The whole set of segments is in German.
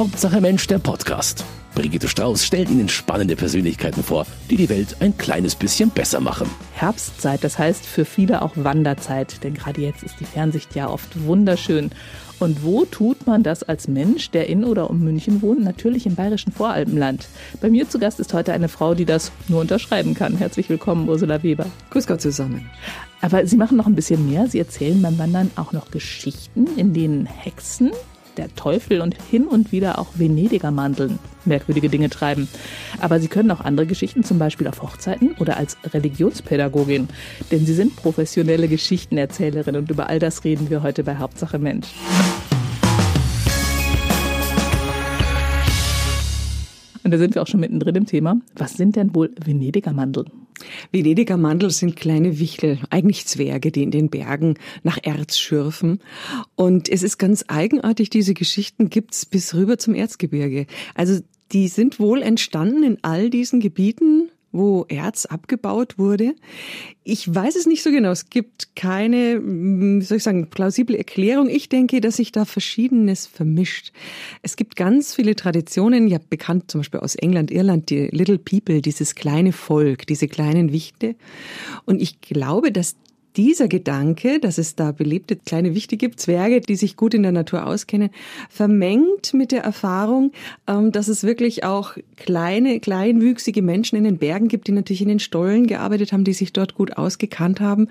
Hauptsache Mensch, der Podcast. Brigitte Strauß stellt Ihnen spannende Persönlichkeiten vor, die die Welt ein kleines bisschen besser machen. Herbstzeit, das heißt für viele auch Wanderzeit, denn gerade jetzt ist die Fernsicht ja oft wunderschön. Und wo tut man das als Mensch, der in oder um München wohnt? Natürlich im bayerischen Voralpenland. Bei mir zu Gast ist heute eine Frau, die das nur unterschreiben kann. Herzlich willkommen, Ursula Weber. Grüß Gott zusammen. Aber Sie machen noch ein bisschen mehr. Sie erzählen beim Wandern auch noch Geschichten, in denen Hexen, der Teufel und hin und wieder auch Venediger Mandeln merkwürdige Dinge treiben. Aber sie können auch andere Geschichten, zum Beispiel auf Hochzeiten oder als Religionspädagogin. Denn sie sind professionelle Geschichtenerzählerin und über all das reden wir heute bei Hauptsache Mensch. Und da sind wir auch schon mittendrin im Thema. Was sind denn wohl Venediger Mandeln? Venediger Mandel sind kleine Wichtel, eigentlich Zwerge, die in den Bergen nach Erz schürfen. Und es ist ganz eigenartig, diese Geschichten gibt's bis rüber zum Erzgebirge. Also die sind wohl entstanden in all diesen Gebieten, wo Erz abgebaut wurde. Ich weiß es nicht so genau. Es gibt keine, wie soll ich sagen, plausible Erklärung. Ich denke, dass sich da Verschiedenes vermischt. Es gibt ganz viele Traditionen, ja bekannt zum Beispiel aus England, Irland, die Little People, dieses kleine Volk, diese kleinen Wichte. Und ich glaube, dass dieser Gedanke, dass es da belebte kleine Wichte gibt, Zwerge, die sich gut in der Natur auskennen, vermengt mit der Erfahrung, ähm, dass es wirklich auch kleine, kleinwüchsige Menschen in den Bergen gibt, die natürlich in den Stollen gearbeitet haben, die sich dort gut ausgekannt haben,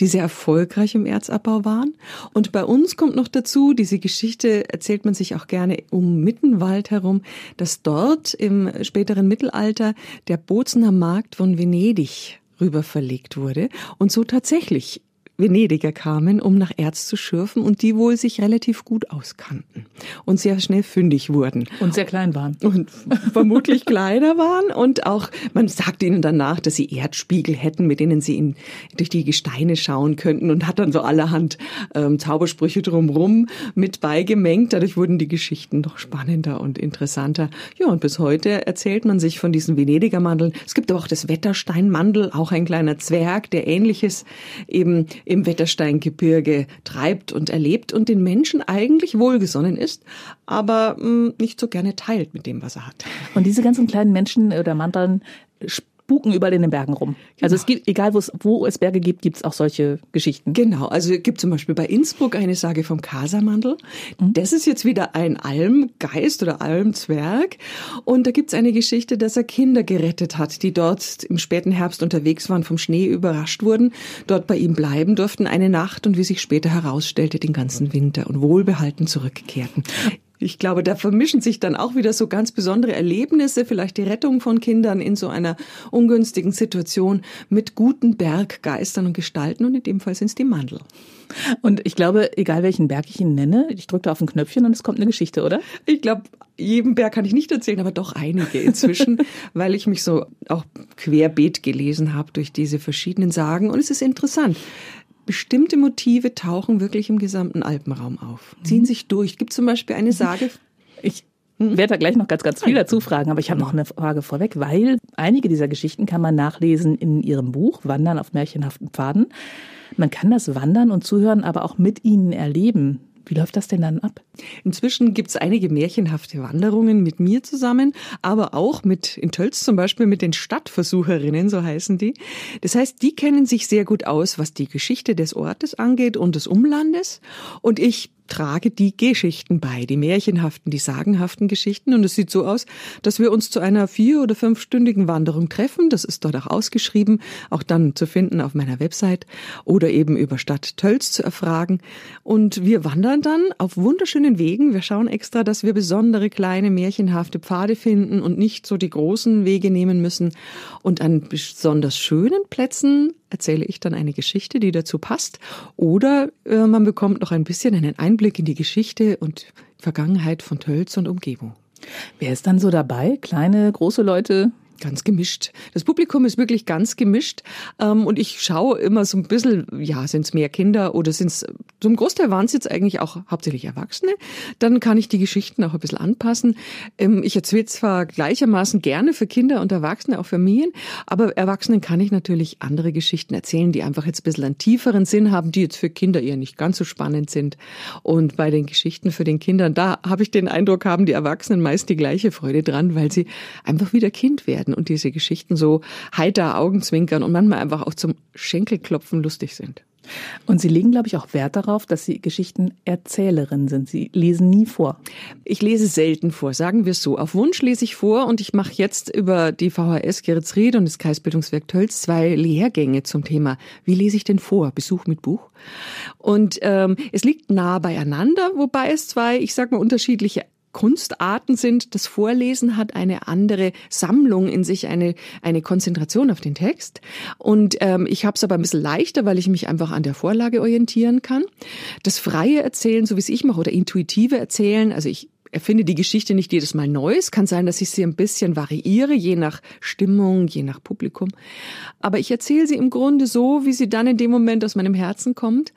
die sehr erfolgreich im Erzabbau waren. Und bei uns kommt noch dazu, diese Geschichte erzählt man sich auch gerne um Mittenwald herum, dass dort im späteren Mittelalter der Bozener Markt von Venedig rüber verlegt wurde. Und so tatsächlich Venediger kamen, um nach Erz zu schürfen und die wohl sich relativ gut auskannten und sehr schnell fündig wurden. Und sehr klein waren. Und vermutlich kleiner waren und auch, man sagt ihnen danach, dass sie Erdspiegel hätten, mit denen sie in, durch die Gesteine schauen könnten und hat dann so allerhand ähm, Zaubersprüche drumrum mit beigemengt. Dadurch wurden die Geschichten noch spannender und interessanter. Ja, und bis heute erzählt man sich von diesen Venediger Mandeln. Es gibt aber auch das Wettersteinmandel, auch ein kleiner Zwerg, der ähnliches eben im Wettersteingebirge treibt und erlebt und den Menschen eigentlich wohlgesonnen ist, aber mh, hm, nicht so gerne teilt mit dem, was er hat. Und diese ganzen kleinen Menschen oder Manteln spuken überall in den Bergen rum. Genau. Also es gibt, egal wo es Berge gibt, gibt es auch solche Geschichten. Genau, also es gibt zum Beispiel bei Innsbruck eine Sage vom Kasamandel. Mhm. Das ist jetzt wieder ein Almgeist oder Almzwerg. Und da gibt es eine Geschichte, dass er Kinder gerettet hat, die dort im späten Herbst unterwegs waren, vom Schnee überrascht wurden, dort bei ihm bleiben durften eine Nacht und wie sich später herausstellte, den ganzen Winter und wohlbehalten zurückkehrten. Ich glaube, da vermischen sich dann auch wieder so ganz besondere Erlebnisse, vielleicht die Rettung von Kindern in so einer ungünstigen Situation mit guten Berggeistern und Gestalten und in dem Fall sind es die Mandel. Und ich glaube, egal welchen Berg ich ihn nenne, ich drücke da auf ein Knöpfchen und es kommt eine Geschichte, oder? Ich glaube, jedem Berg kann ich nicht erzählen, aber doch einige inzwischen, weil ich mich so auch querbeet gelesen habe durch diese verschiedenen Sagen und es ist interessant bestimmte Motive tauchen wirklich im gesamten Alpenraum auf, ziehen mhm. sich durch. Es gibt zum Beispiel eine Sage. Ich werde da gleich noch ganz, ganz viel dazu fragen, aber ich habe noch eine Frage vorweg, weil einige dieser Geschichten kann man nachlesen in Ihrem Buch Wandern auf märchenhaften Pfaden. Man kann das Wandern und Zuhören aber auch mit Ihnen erleben. Wie läuft das denn dann ab? Inzwischen gibt es einige märchenhafte Wanderungen mit mir zusammen, aber auch mit in Tölz zum Beispiel mit den Stadtversucherinnen, so heißen die. Das heißt, die kennen sich sehr gut aus, was die Geschichte des Ortes angeht und des Umlandes. Und ich trage die Geschichten bei, die märchenhaften, die sagenhaften Geschichten. Und es sieht so aus, dass wir uns zu einer vier- oder fünfstündigen Wanderung treffen. Das ist dort auch ausgeschrieben, auch dann zu finden auf meiner Website oder eben über Stadt Tölz zu erfragen. Und wir wandern dann auf wunderschönen Wegen. Wir schauen extra, dass wir besondere kleine märchenhafte Pfade finden und nicht so die großen Wege nehmen müssen. Und an besonders schönen Plätzen erzähle ich dann eine Geschichte, die dazu passt. Oder äh, man bekommt noch ein bisschen einen Einblick in die Geschichte und Vergangenheit von Tölz und Umgebung. Wer ist dann so dabei? Kleine, große Leute? Ganz gemischt. Das Publikum ist wirklich ganz gemischt. Ähm, und ich schaue immer so ein bisschen, ja, sind es mehr Kinder oder sind es, zum Großteil waren es jetzt eigentlich auch hauptsächlich Erwachsene. Dann kann ich die Geschichten auch ein bisschen anpassen. Ähm, ich erzähle zwar gleichermaßen gerne für Kinder und Erwachsene, auch Familien, aber Erwachsenen kann ich natürlich andere Geschichten erzählen, die einfach jetzt ein bisschen einen tieferen Sinn haben, die jetzt für Kinder eher nicht ganz so spannend sind. Und bei den Geschichten für den Kindern, da habe ich den Eindruck, haben die Erwachsenen meist die gleiche Freude dran, weil sie einfach wieder Kind werden werden und diese Geschichten so heiter Augenzwinkern und manchmal einfach auch zum Schenkelklopfen lustig sind. Und Sie legen, glaube ich, auch Wert darauf, dass Sie Geschichtenerzählerin sind. Sie lesen nie vor. Ich lese selten vor, sagen wir es so. Auf Wunsch lese ich vor und ich mache jetzt über die VHS Geretsried und das Kreisbildungswerk Tölz zwei Lehrgänge zum Thema, wie lese ich denn vor? Besuch mit Buch. Und ähm, es liegt nah beieinander, wobei es zwei, ich sag mal, unterschiedliche Kunstarten sind. Das Vorlesen hat eine andere Sammlung in sich, eine, eine Konzentration auf den Text. Und ähm, ich habe es aber ein bisschen leichter, weil ich mich einfach an der Vorlage orientieren kann. Das freie Erzählen, so wie es ich mache, oder intuitive Erzählen, also ich erfinde die Geschichte nicht jedes Mal neu. Es kann sein, dass ich sie ein bisschen variiere, je nach Stimmung, je nach Publikum. Aber ich erzähle sie im Grunde so, wie sie dann in dem Moment aus meinem Herzen kommt.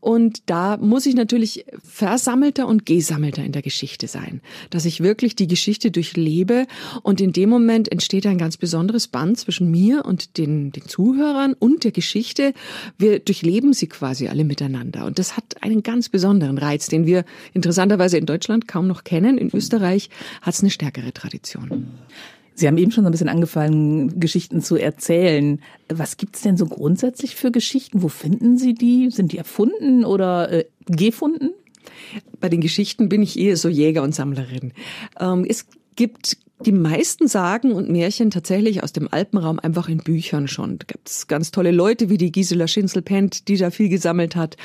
Und da muss ich natürlich versammelter und gesammelter in der Geschichte sein, dass ich wirklich die Geschichte durchlebe. Und in dem Moment entsteht ein ganz besonderes Band zwischen mir und den, den Zuhörern und der Geschichte. Wir durchleben sie quasi alle miteinander. Und das hat einen ganz besonderen Reiz, den wir interessanterweise in Deutschland kaum noch kennen kennen. In Österreich hat es eine stärkere Tradition. Sie haben eben schon so ein bisschen angefangen, Geschichten zu erzählen. Was gibt's denn so grundsätzlich für Geschichten? Wo finden Sie die? Sind die erfunden oder äh, gefunden? Bei den Geschichten bin ich eher so Jäger und Sammlerin. Ähm, es gibt die meisten Sagen und Märchen tatsächlich aus dem Alpenraum einfach in Büchern schon. Da gibt es ganz tolle Leute wie die Gisela Schinzel-Pent, die da viel gesammelt hat.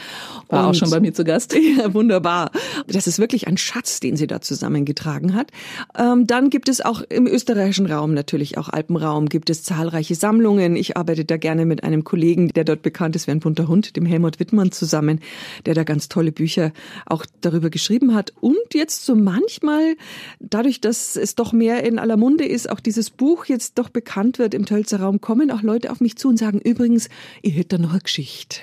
War und, auch schon bei mir zu Gast. Ja, wunderbar. Das ist wirklich ein Schatz, den sie da zusammengetragen hat. Ähm, dann gibt es auch im österreichischen Raum, natürlich auch Alpenraum, gibt es zahlreiche Sammlungen. Ich arbeite da gerne mit einem Kollegen, der dort bekannt ist wie ein bunter Hund, dem Helmut Wittmann zusammen, der da ganz tolle Bücher auch darüber geschrieben hat. Und jetzt so manchmal, dadurch, dass es doch mehr in aller Munde ist, auch dieses Buch jetzt doch bekannt wird im Tölzer Raum, kommen auch Leute auf mich zu und sagen, übrigens, ihr hättet da noch eine Geschichte.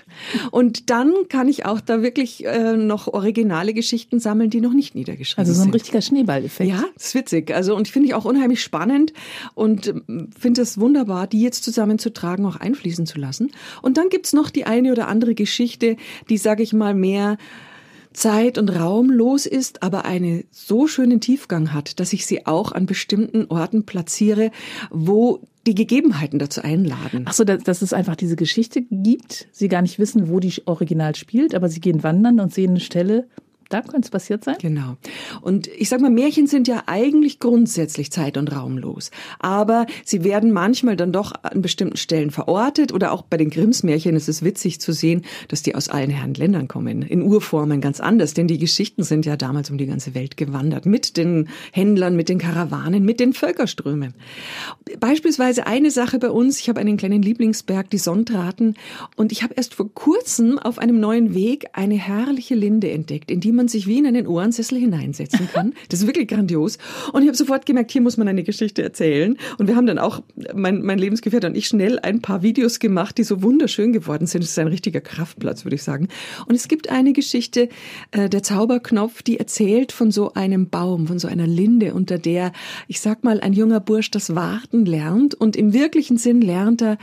Und dann kann ich auch da wirklich äh, noch originale Geschichten sammeln, die noch nicht niedergeschrieben sind. Also so ein sind. richtiger Schneeballeffekt. Ja, das ist witzig. Also und finde ich auch unheimlich spannend und ähm, finde es wunderbar, die jetzt zusammenzutragen, auch einfließen zu lassen. Und dann gibt's noch die eine oder andere Geschichte, die, sage ich mal, mehr Zeit und Raum los ist, aber einen so schönen Tiefgang hat, dass ich sie auch an bestimmten Orten platziere, wo die Gegebenheiten dazu einladen. Ach so, dass, dass es einfach diese Geschichte gibt, sie gar nicht wissen, wo die original spielt, aber sie gehen wandern und sehen eine Stelle, da könnte es passiert sein? Genau. Und ich sag mal, Märchen sind ja eigentlich grundsätzlich zeit- und raumlos. Aber sie werden manchmal dann doch an bestimmten Stellen verortet. Oder auch bei den Grimms Märchen ist es witzig zu sehen, dass die aus allen Herren Ländern kommen. In Urformen ganz anders. Denn die Geschichten sind ja damals um die ganze Welt gewandert. Mit den Händlern, mit den Karawanen, mit den Völkerströmen. Beispielsweise eine Sache bei uns. Ich habe einen kleinen Lieblingsberg, die Sonntraten. Und ich habe erst vor kurzem auf einem neuen Weg eine herrliche Linde entdeckt, in die man sich wie in einen Ohrensessel hineinsetzen kann. Das ist wirklich grandios. Und ich habe sofort gemerkt, hier muss man eine Geschichte erzählen. Und wir haben dann auch, mein, mein Lebensgefährte und ich, schnell ein paar Videos gemacht, die so wunderschön geworden sind. Es ist ein richtiger Kraftplatz, würde ich sagen. Und es gibt eine Geschichte, äh, der Zauberknopf, die erzählt von so einem Baum, von so einer Linde, unter der, ich sag mal, ein junger Bursch das Warten lernt. Und im wirklichen Sinn lernt er,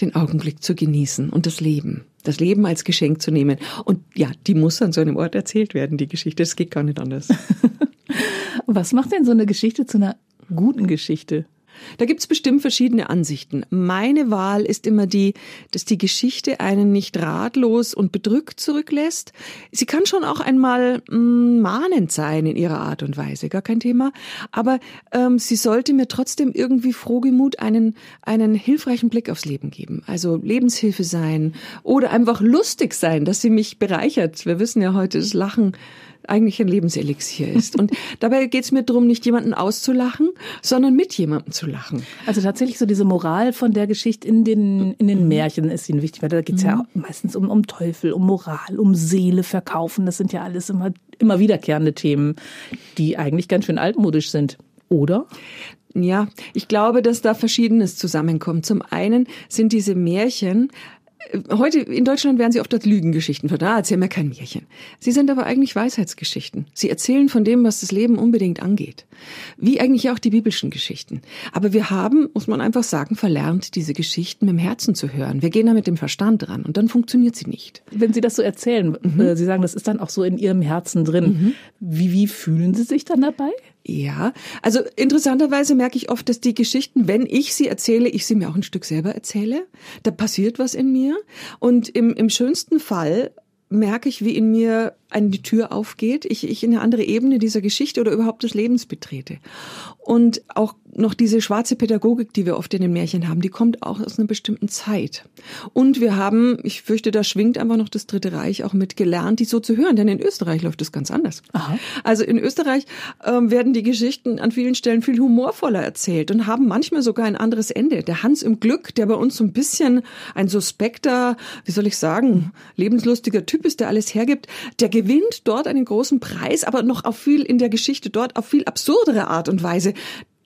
den Augenblick zu genießen und das Leben das Leben als Geschenk zu nehmen. Und ja, die muss an so einem Ort erzählt werden, die Geschichte. Das geht gar nicht anders. Was macht denn so eine Geschichte zu einer guten Geschichte? Da gibt's bestimmt verschiedene Ansichten. Meine Wahl ist immer die, dass die Geschichte einen nicht ratlos und bedrückt zurücklässt. Sie kann schon auch einmal mh, mm, mahnend sein in ihrer Art und Weise, gar kein Thema. Aber ähm, sie sollte mir trotzdem irgendwie frohgemut einen, einen hilfreichen Blick aufs Leben geben. Also Lebenshilfe sein oder einfach lustig sein, dass sie mich bereichert. Wir wissen ja heute, das Lachen eigentlich ein Lebenselixier ist. Und dabei geht es mir darum, nicht jemanden auszulachen, sondern mit jemandem zu lachen. Also tatsächlich so diese Moral von der Geschichte in den, in den Märchen ist Ihnen wichtig, weil da geht es mhm. ja meistens um, um Teufel, um Moral, um Seele verkaufen. Das sind ja alles immer, immer wiederkehrende Themen, die eigentlich ganz schön altmodisch sind. Oder? Ja, ich glaube, dass da Verschiedenes zusammenkommt. Zum einen sind diese Märchen Heute in Deutschland werden sie oft als Lügengeschichten verdammt. Ah, erzähl mir kein Märchen. Sie sind aber eigentlich Weisheitsgeschichten. Sie erzählen von dem, was das Leben unbedingt angeht. Wie eigentlich auch die biblischen Geschichten. Aber wir haben, muss man einfach sagen, verlernt, diese Geschichten mit dem Herzen zu hören. Wir gehen da mit dem Verstand dran und dann funktioniert sie nicht. Wenn Sie das so erzählen, mhm. Äh, sie sagen, das ist dann auch so in Ihrem Herzen drin. Mhm. Wie, wie fühlen Sie sich dann dabei? Ja, also interessanterweise merke ich oft, dass die Geschichten, wenn ich sie erzähle, ich sie mir auch ein Stück selber erzähle. Da passiert was in mir. Und im, im schönsten Fall merke ich, wie in mir eine Tür aufgeht, ich, ich in eine andere Ebene dieser Geschichte oder überhaupt des Lebens betrete. Und auch noch diese schwarze Pädagogik, die wir oft in den Märchen haben, die kommt auch aus einer bestimmten Zeit. Und wir haben, ich fürchte, da schwingt einfach noch das Dritte Reich auch mit gelernt, die so zu hören, denn in Österreich läuft es ganz anders. Aha. Also in Österreich ähm, werden die Geschichten an vielen Stellen viel humorvoller erzählt und haben manchmal sogar ein anderes Ende. Der Hans im Glück, der bei uns so ein bisschen ein suspekter, wie soll ich sagen, lebenslustiger Typ ist, der alles hergibt, der gewinnt dort einen großen Preis, aber noch auf viel in der Geschichte dort auf viel absurdere Art und Weise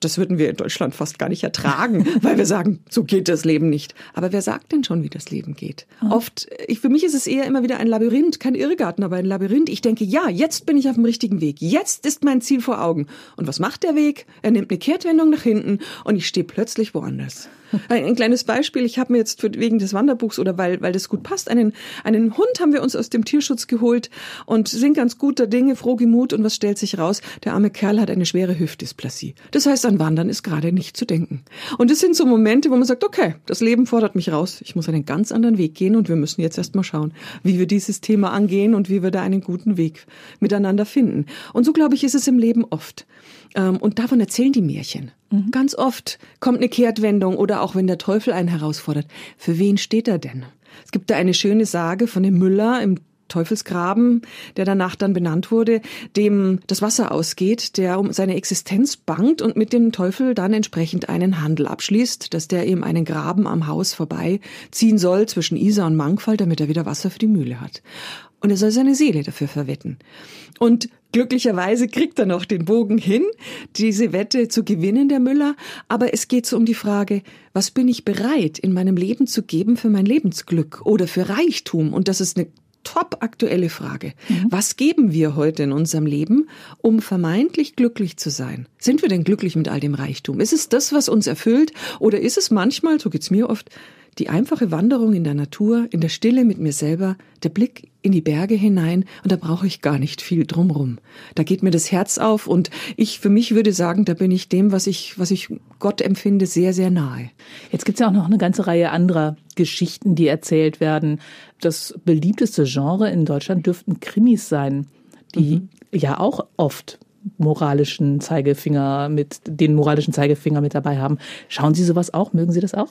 das würden wir in Deutschland fast gar nicht ertragen, weil wir sagen, so geht das Leben nicht. Aber wer sagt denn schon, wie das Leben geht? Mhm. Oft, ich, für mich ist es eher immer wieder ein Labyrinth, kein Irrgarten, aber ein Labyrinth. Ich denke, ja, jetzt bin ich auf dem richtigen Weg. Jetzt ist mein Ziel vor Augen. Und was macht der Weg? Er nimmt eine Kehrtwendung nach hinten und ich stehe plötzlich woanders. Ein kleines Beispiel. Ich habe mir jetzt wegen des Wanderbuchs oder weil, weil das gut passt, einen, einen Hund haben wir uns aus dem Tierschutz geholt und sind ganz guter Dinge, froh gemut. Und was stellt sich raus? Der arme Kerl hat eine schwere Hüftdysplasie. Das heißt, an Wandern ist gerade nicht zu denken. Und es sind so Momente, wo man sagt, okay, das Leben fordert mich raus. Ich muss einen ganz anderen Weg gehen und wir müssen jetzt erst mal schauen, wie wir dieses Thema angehen und wie wir da einen guten Weg miteinander finden. Und so, glaube ich, ist es im Leben oft. Ähm, und davon erzählen die Märchen. Mhm. Ganz oft kommt eine Kehrtwendung oder auch wenn der Teufel einen herausfordert. Für wen steht er denn? Es gibt da eine schöne Sage von dem Müller im Teufelsgraben, der danach dann benannt wurde, dem das Wasser ausgeht, der um seine Existenz bangt und mit dem Teufel dann entsprechend einen Handel abschließt, dass der ihm einen Graben am Haus vorbei ziehen soll zwischen Isar und Mangfall, damit er wieder Wasser für die Mühle hat. Und er soll seine Seele dafür verwetten. Und Glücklicherweise kriegt er noch den Bogen hin, diese Wette zu gewinnen, der Müller. Aber es geht so um die Frage, was bin ich bereit in meinem Leben zu geben für mein Lebensglück oder für Reichtum? Und das ist eine top aktuelle Frage. Mhm. Was geben wir heute in unserem Leben, um vermeintlich glücklich zu sein? Sind wir denn glücklich mit all dem Reichtum? Ist es das, was uns erfüllt? Oder ist es manchmal, so geht's mir oft, die einfache Wanderung in der Natur, in der Stille mit mir selber, der Blick in die Berge hinein und da brauche ich gar nicht viel drumrum. Da geht mir das Herz auf und ich für mich würde sagen, da bin ich dem, was ich, was ich Gott empfinde, sehr, sehr nahe. Jetzt gibt's ja auch noch eine ganze Reihe anderer Geschichten, die erzählt werden. Das beliebteste Genre in Deutschland dürften Krimis sein, die mhm. ja auch oft moralischen Zeigefinger mit, den moralischen Zeigefinger mit dabei haben. Schauen Sie sowas auch? Mögen Sie das auch?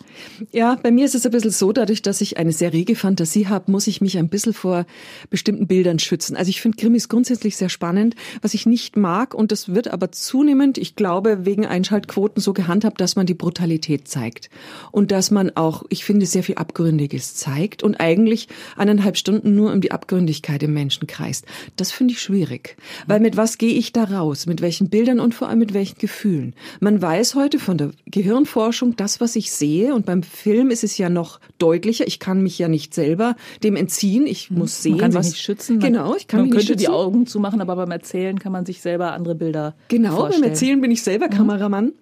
Ja, bei mir ist es ein bisschen so, dadurch, dass ich eine sehr rege Fantasie habe, muss ich mich ein bisschen vor bestimmten Bildern schützen. Also ich finde Krimis grundsätzlich sehr spannend. Was ich nicht mag, und das wird aber zunehmend, ich glaube, wegen Einschaltquoten so gehandhabt, dass man die Brutalität zeigt. Und dass man auch, ich finde, sehr viel Abgründiges zeigt und eigentlich eineinhalb Stunden nur um die Abgründigkeit im Menschen kreist. Das finde ich schwierig. Weil mit was gehe ich da raus? Aus? Mit welchen Bildern und vor allem mit welchen Gefühlen? Man weiß heute von der Gehirnforschung, das, was ich sehe, und beim Film ist es ja noch deutlicher, ich kann mich ja nicht selber dem entziehen, ich hm. muss sehen, man kann was... Sich nicht schützen. Genau, ich kann man mich könnte nicht schützen. die Augen zumachen, aber beim Erzählen kann man sich selber andere Bilder Genau, vorstellen. beim Erzählen bin ich selber mhm. Kameramann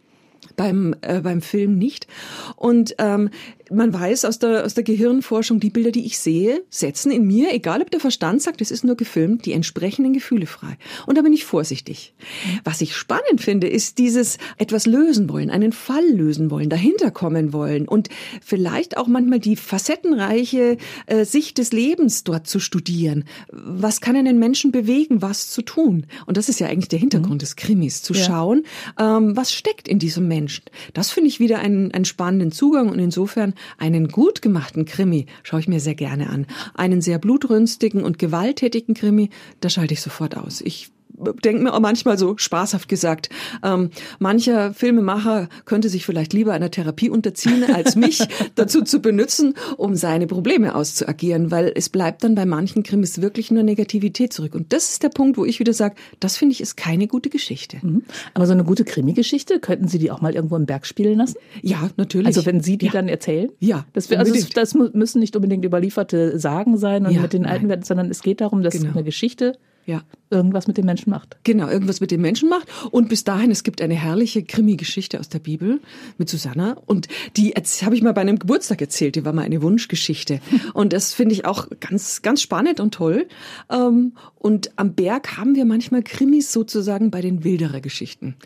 beim äh, beim Film nicht und ähm, man weiß aus der, aus der Gehirnforschung, die Bilder, die ich sehe, setzen in mir, egal ob der Verstand sagt, es ist nur gefilmt, die entsprechenden Gefühle frei. Und da bin ich vorsichtig. Was ich spannend finde, ist dieses etwas lösen wollen, einen Fall lösen wollen, dahinter kommen wollen und vielleicht auch manchmal die facettenreiche äh, Sicht des Lebens dort zu studieren. Was kann einen Menschen bewegen, was zu tun? Und das ist ja eigentlich der Hintergrund mhm. des Krimis, zu ja. schauen, ähm, was steckt in diesem Menschen. Das finde ich wieder einen, einen spannenden Zugang und insofern einen gut gemachten Krimi schaue ich mir sehr gerne an. Einen sehr blutrünstigen und gewalttätigen Krimi, da schalte ich sofort aus. Ich denke mir auch manchmal so spaßhaft gesagt, ähm, mancher Filmemacher könnte sich vielleicht lieber einer Therapie unterziehen, als mich dazu zu benutzen, um seine Probleme auszuagieren, weil es bleibt dann bei manchen Krimis wirklich nur Negativität zurück. Und das ist der Punkt, wo ich wieder sage, das finde ich ist keine gute Geschichte. Mhm. Aber so eine gute Krimi-Geschichte, könnten Sie die auch mal irgendwo im Berg spielen lassen? Ja, natürlich. Also wenn Sie die ja. dann erzählen? Ja. Das, wir, also das müssen nicht unbedingt überlieferte Sagen sein und ja, mit den alten Werten, sondern es geht darum, dass genau. eine Geschichte ja. Irgendwas mit den Menschen macht. Genau, irgendwas mit den Menschen macht. Und bis dahin, es gibt eine herrliche Krimi-Geschichte aus der Bibel mit Susanna. Und die habe ich mal bei einem Geburtstag erzählt. Die war mal eine Wunschgeschichte. Und das finde ich auch ganz, ganz spannend und toll. Ähm, und am Berg haben wir manchmal Krimis sozusagen bei den Wilderer-Geschichten.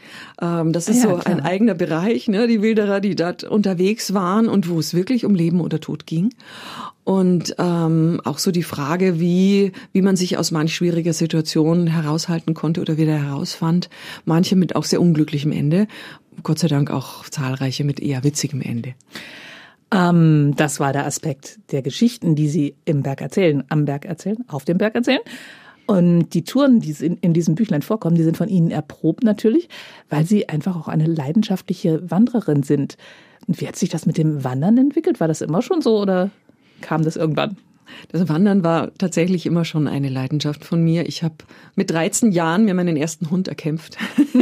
Ähm, das ist ja, so klar. ein eigener Bereich, ne? die Wilderer, die dort unterwegs waren und wo es wirklich um Leben oder Tod ging. Und ähm, auch so die Frage, wie, wie man sich aus manch schwieriger Situation heraushalten konnte oder wieder herausfand. Manche mit auch sehr unglücklichem Ende. Gott sei Dank auch zahlreiche mit eher witzigem Ende. Ähm, das war der Aspekt der Geschichten, die Sie im Berg erzählen, am Berg erzählen, auf dem Berg erzählen. Und die Touren, die in, in diesem Büchlein vorkommen, die sind von Ihnen erprobt natürlich, weil Sie einfach auch eine leidenschaftliche Wandererin sind. Wie hat sich das mit dem Wandern entwickelt? War das immer schon so oder? kam das irgendwann? Das Wandern war tatsächlich immer schon eine Leidenschaft von mir. Ich habe mit 13 Jahren mir meinen ersten Hund erkämpft.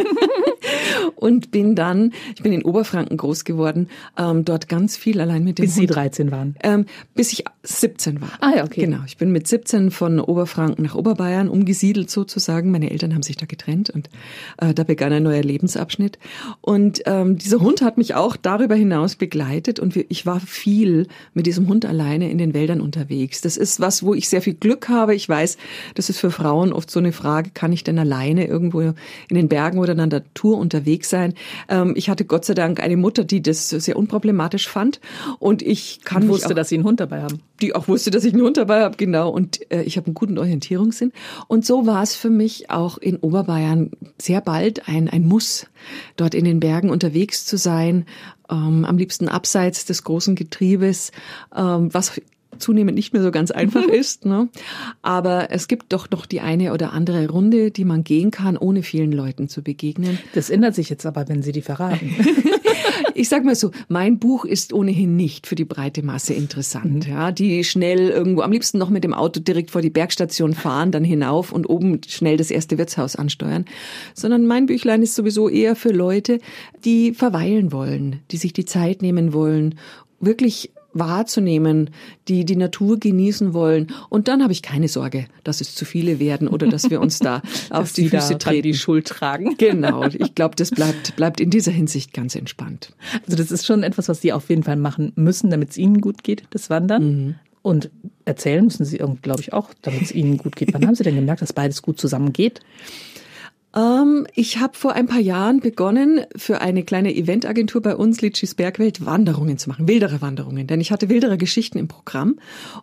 und bin dann, ich bin in Oberfranken groß geworden, ähm, dort ganz viel allein mit dem Bis Hund. Sie 13 waren? Ähm, bis ich 17 war. Ah ja, okay. Genau, ich bin mit 17 von Oberfranken nach Oberbayern umgesiedelt sozusagen. Meine Eltern haben sich da getrennt und äh, da begann ein neuer Lebensabschnitt. Und ähm, dieser Hund hat mich auch darüber hinaus begleitet und ich war viel mit diesem Hund alleine in den Wäldern unterwegs. Das ist was, wo ich sehr viel Glück habe. Ich weiß, das ist für Frauen oft so eine Frage, kann ich denn alleine irgendwo in den Bergen oder in der Natur unterwegs sein? Ähm, ich hatte Gott sei Dank eine Mutter, die das sehr unproblematisch fand und ich kann und wusste, auch, dass sie einen Hund dabei haben. Die auch wusste, dass ich einen Hund dabei habe, genau. Und äh, ich habe einen guten Orientierungssinn. Und so war es für mich auch in Oberbayern sehr bald ein, ein Muss, dort in den Bergen unterwegs zu sein, ähm, am liebsten abseits des großen Getriebes, ähm, was zunehmend nicht mehr so ganz einfach ist. Ne? Aber es gibt doch noch die eine oder andere Runde, die man gehen kann, ohne vielen Leuten zu begegnen. Das ändert sich jetzt aber, wenn Sie die verraten. ich sag mal so, mein Buch ist ohnehin nicht für die breite Masse interessant. Mhm. Ja, die schnell irgendwo, am liebsten noch mit dem Auto direkt vor die Bergstation fahren, dann hinauf und oben schnell das erste Wirtshaus ansteuern. Sondern mein Büchlein ist sowieso eher für Leute, die verweilen wollen, die sich die Zeit nehmen wollen, wirklich wahrzunehmen, die die Natur genießen wollen. Und dann habe ich keine Sorge, dass es zu viele werden oder dass wir uns da auf die Füße treten. die Schuld tragen. Genau. Ich glaube, das bleibt, bleibt in dieser Hinsicht ganz entspannt. Also das ist schon etwas, was Sie auf jeden Fall machen müssen, damit es Ihnen gut geht, das Wandern. Mhm. Und erzählen müssen Sie, glaube ich, auch, damit es Ihnen gut geht. Wann haben Sie denn gemerkt, dass beides gut zusammengeht? Ähm, ich habe vor ein paar Jahren begonnen, für eine kleine Eventagentur bei uns, Litschis Bergwelt, Wanderungen zu machen, wildere Wanderungen. Denn ich hatte wildere Geschichten im Programm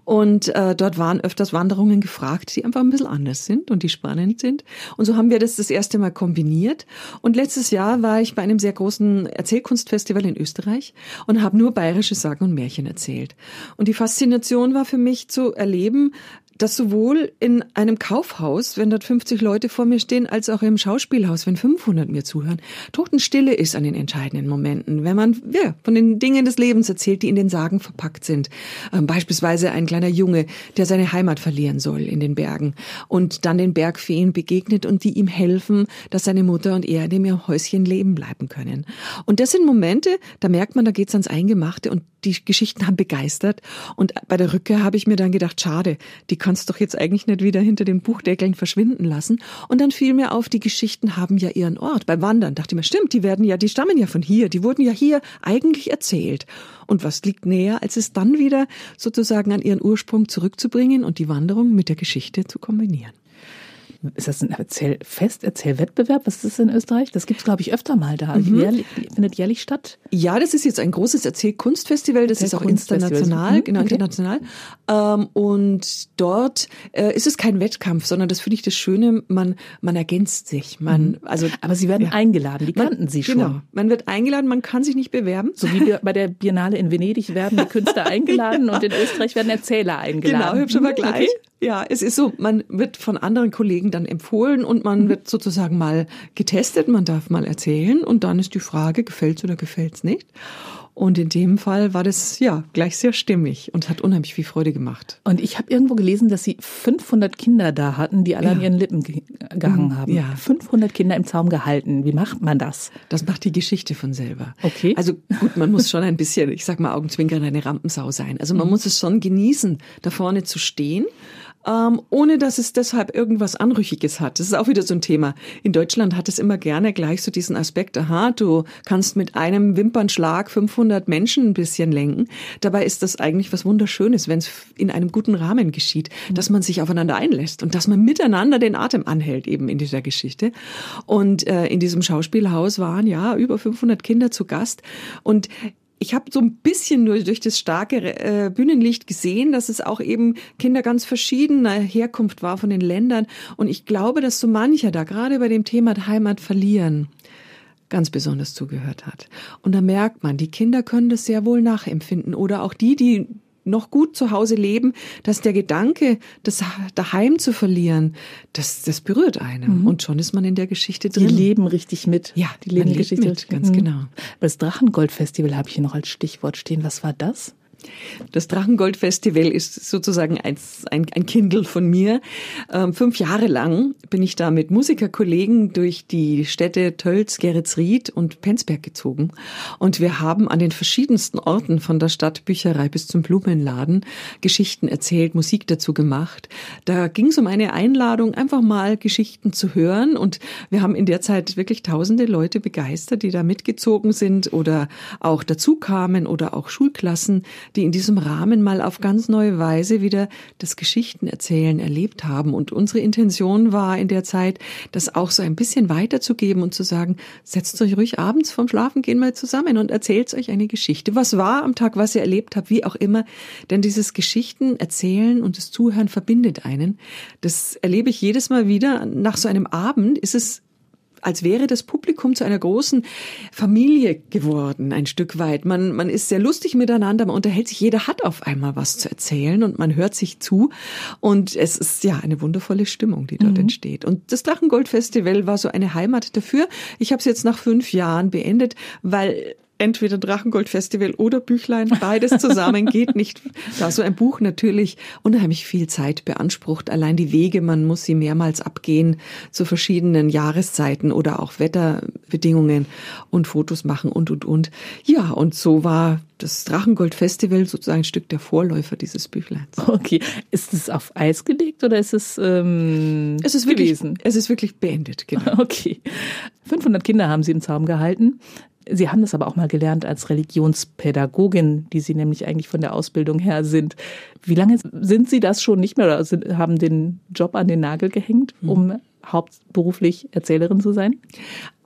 und äh, dort waren öfters Wanderungen gefragt, die einfach ein bisschen anders sind und die spannend sind. Und so haben wir das das erste Mal kombiniert. Und letztes Jahr war ich bei einem sehr großen Erzählkunstfestival in Österreich und habe nur bayerische Sagen und Märchen erzählt. Und die Faszination war für mich zu erleben, dass sowohl in einem Kaufhaus, wenn dort 50 Leute vor mir stehen, als auch im Schauspielhaus, wenn 500 mir zuhören, Totenstille ist an den entscheidenden Momenten, wenn man ja, von den Dingen des Lebens erzählt, die in den Sagen verpackt sind. Ähm, beispielsweise ein kleiner Junge, der seine Heimat verlieren soll in den Bergen und dann den Bergfeen begegnet und die ihm helfen, dass seine Mutter und er in dem Häuschen leben bleiben können. Und das sind Momente, da merkt man, da geht's ans Eingemachte und die Geschichten haben begeistert. Und bei der Rückkehr habe ich mir dann gedacht, schade, die kannst doch jetzt eigentlich nicht wieder hinter den Buchdeckeln verschwinden lassen. Und dann fiel mir auf, die Geschichten haben ja ihren Ort. Beim Wandern dachte ich mir, stimmt, die werden ja, die stammen ja von hier, die wurden ja hier eigentlich erzählt. Und was liegt näher, als es dann wieder sozusagen an ihren Ursprung zurückzubringen und die Wanderung mit der Geschichte zu kombinieren ist das ein Erzähl Fest, Erzählwettbewerb? Was ist das in Österreich? Das gibt's glaube ich, öfter mal da. Mhm. Jährlich, findet jährlich statt? Ja, das ist jetzt ein großes Erzählkunstfestival. Das ist auch international, mhm. genau, okay. international. Ähm, und dort äh, ist es kein Wettkampf, sondern das finde ich das Schöne, man, man ergänzt sich. Man, mhm. also, Aber Sie werden ja. eingeladen, die kannten man, Sie schon. Genau, man wird eingeladen, man kann sich nicht bewerben. So wie bei der Biennale in Venedig werden die Künstler eingeladen ja. und in Österreich werden Erzähler eingeladen. Genau, hübscher Vergleich. Okay. Ja, es ist so, man wird von anderen Kollegen dann empfohlen und man mhm. wird sozusagen mal getestet, man darf mal erzählen und dann ist die Frage, gefällt's oder gefällt's nicht? Und in dem Fall war das ja gleich sehr stimmig und hat unheimlich viel Freude gemacht. Und ich habe irgendwo gelesen, dass Sie 500 Kinder da hatten, die alle ja. an ihren Lippen ge gehangen haben. Ja. 500 Kinder im Zaum gehalten. Wie macht man das? Das macht die Geschichte von selber. Okay. Also gut, man muss schon ein bisschen, ich sag mal, Augenzwinkern eine Rampensau sein. Also man mhm. muss es schon genießen, da vorne zu stehen ähm, ohne dass es deshalb irgendwas Anrüchiges hat. Das ist auch wieder so ein Thema. In Deutschland hat es immer gerne gleich so diesen Aspekt, aha, du kannst mit einem Wimpernschlag 500 Menschen ein bisschen lenken. Dabei ist das eigentlich was Wunderschönes, wenn es in einem guten Rahmen geschieht, dass man sich aufeinander einlässt und dass man miteinander den Atem anhält eben in dieser Geschichte. Und äh, in diesem Schauspielhaus waren ja über 500 Kinder zu Gast und ich habe so ein bisschen nur durch das starke äh, Bühnenlicht gesehen, dass es auch eben Kinder ganz verschiedener Herkunft war von den Ländern. Und ich glaube, dass so mancher da gerade bei dem Thema Heimat verlieren ganz besonders zugehört hat. Und da merkt man, die Kinder können das sehr wohl nachempfinden oder auch die, die noch gut zu Hause leben, dass der Gedanke, das daheim zu verlieren, das, das berührt einen. Mhm. Und schon ist man in der Geschichte drin. Die leben richtig mit. Ja, die leben die Geschichte mit, ganz mhm. genau. Das Drachengold-Festival habe ich hier noch als Stichwort stehen. Was war das? Das Drachengold-Festival ist sozusagen ein, Kindle von mir. Ähm, fünf Jahre lang bin ich da mit Musikerkollegen durch die Städte Tölz, Geretsried und Penzberg gezogen. Und wir haben an den verschiedensten Orten von der Stadtbücherei bis zum Blumenladen Geschichten erzählt, Musik dazu gemacht. Da ging es um eine Einladung, einfach mal Geschichten zu hören. Und wir haben in der Zeit wirklich tausende Leute begeistert, die da mitgezogen sind oder auch dazu kamen oder auch Schulklassen, die in diesem Rahmen mal auf ganz neue Weise wieder das Geschichtenerzählen erlebt haben. Und unsere Intention war in der Zeit, das auch so ein bisschen weiterzugeben und zu sagen, setzt euch ruhig abends vom Schlafengehen mal zusammen und erzählt euch eine Geschichte. Was war am Tag, was ihr erlebt habt, wie auch immer. Denn dieses Geschichten erzählen und das Zuhören verbindet einen. Das erlebe ich jedes Mal wieder. Nach so einem Abend ist es als wäre das Publikum zu einer großen Familie geworden, ein Stück weit. Man, man ist sehr lustig miteinander, man unterhält sich, jeder hat auf einmal was zu erzählen und man hört sich zu. Und es ist ja eine wundervolle Stimmung, die dort mhm. entsteht. Und das Drachengold-Festival war so eine Heimat dafür. Ich habe es jetzt nach fünf Jahren beendet, weil entweder Drachengold-Festival oder Büchlein, beides zusammen geht nicht. Da so ein Buch natürlich unheimlich viel Zeit beansprucht. Allein die Wege, man muss sie mehrmals abgehen zu verschiedenen Jahreszeiten oder auch Wetterbedingungen und Fotos machen und, und, und. Ja, und so war das Drachengold-Festival sozusagen ein Stück der Vorläufer dieses Büchleins. Okay. Ist es auf Eis gelegt oder ist es, ähm, es ist wirklich, gewesen? Es ist wirklich beendet, genau. Okay. 500 Kinder haben Sie im Zaum gehalten. Sie haben das aber auch mal gelernt als Religionspädagogin, die Sie nämlich eigentlich von der Ausbildung her sind. Wie lange sind Sie das schon nicht mehr oder sind, haben den Job an den Nagel gehängt, hm. um hauptberuflich Erzählerin zu sein?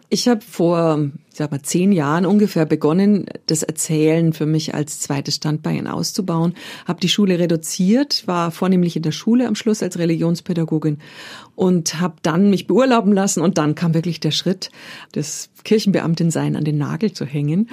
Ich habe vor, ich sag mal, zehn Jahren ungefähr begonnen, das Erzählen für mich als zweites Standbein auszubauen. Habe die Schule reduziert, war vornehmlich in der Schule am Schluss als Religionspädagogin und habe dann mich beurlauben lassen und dann kam wirklich der Schritt, das Kirchenbeamtinsein an den Nagel zu hängen.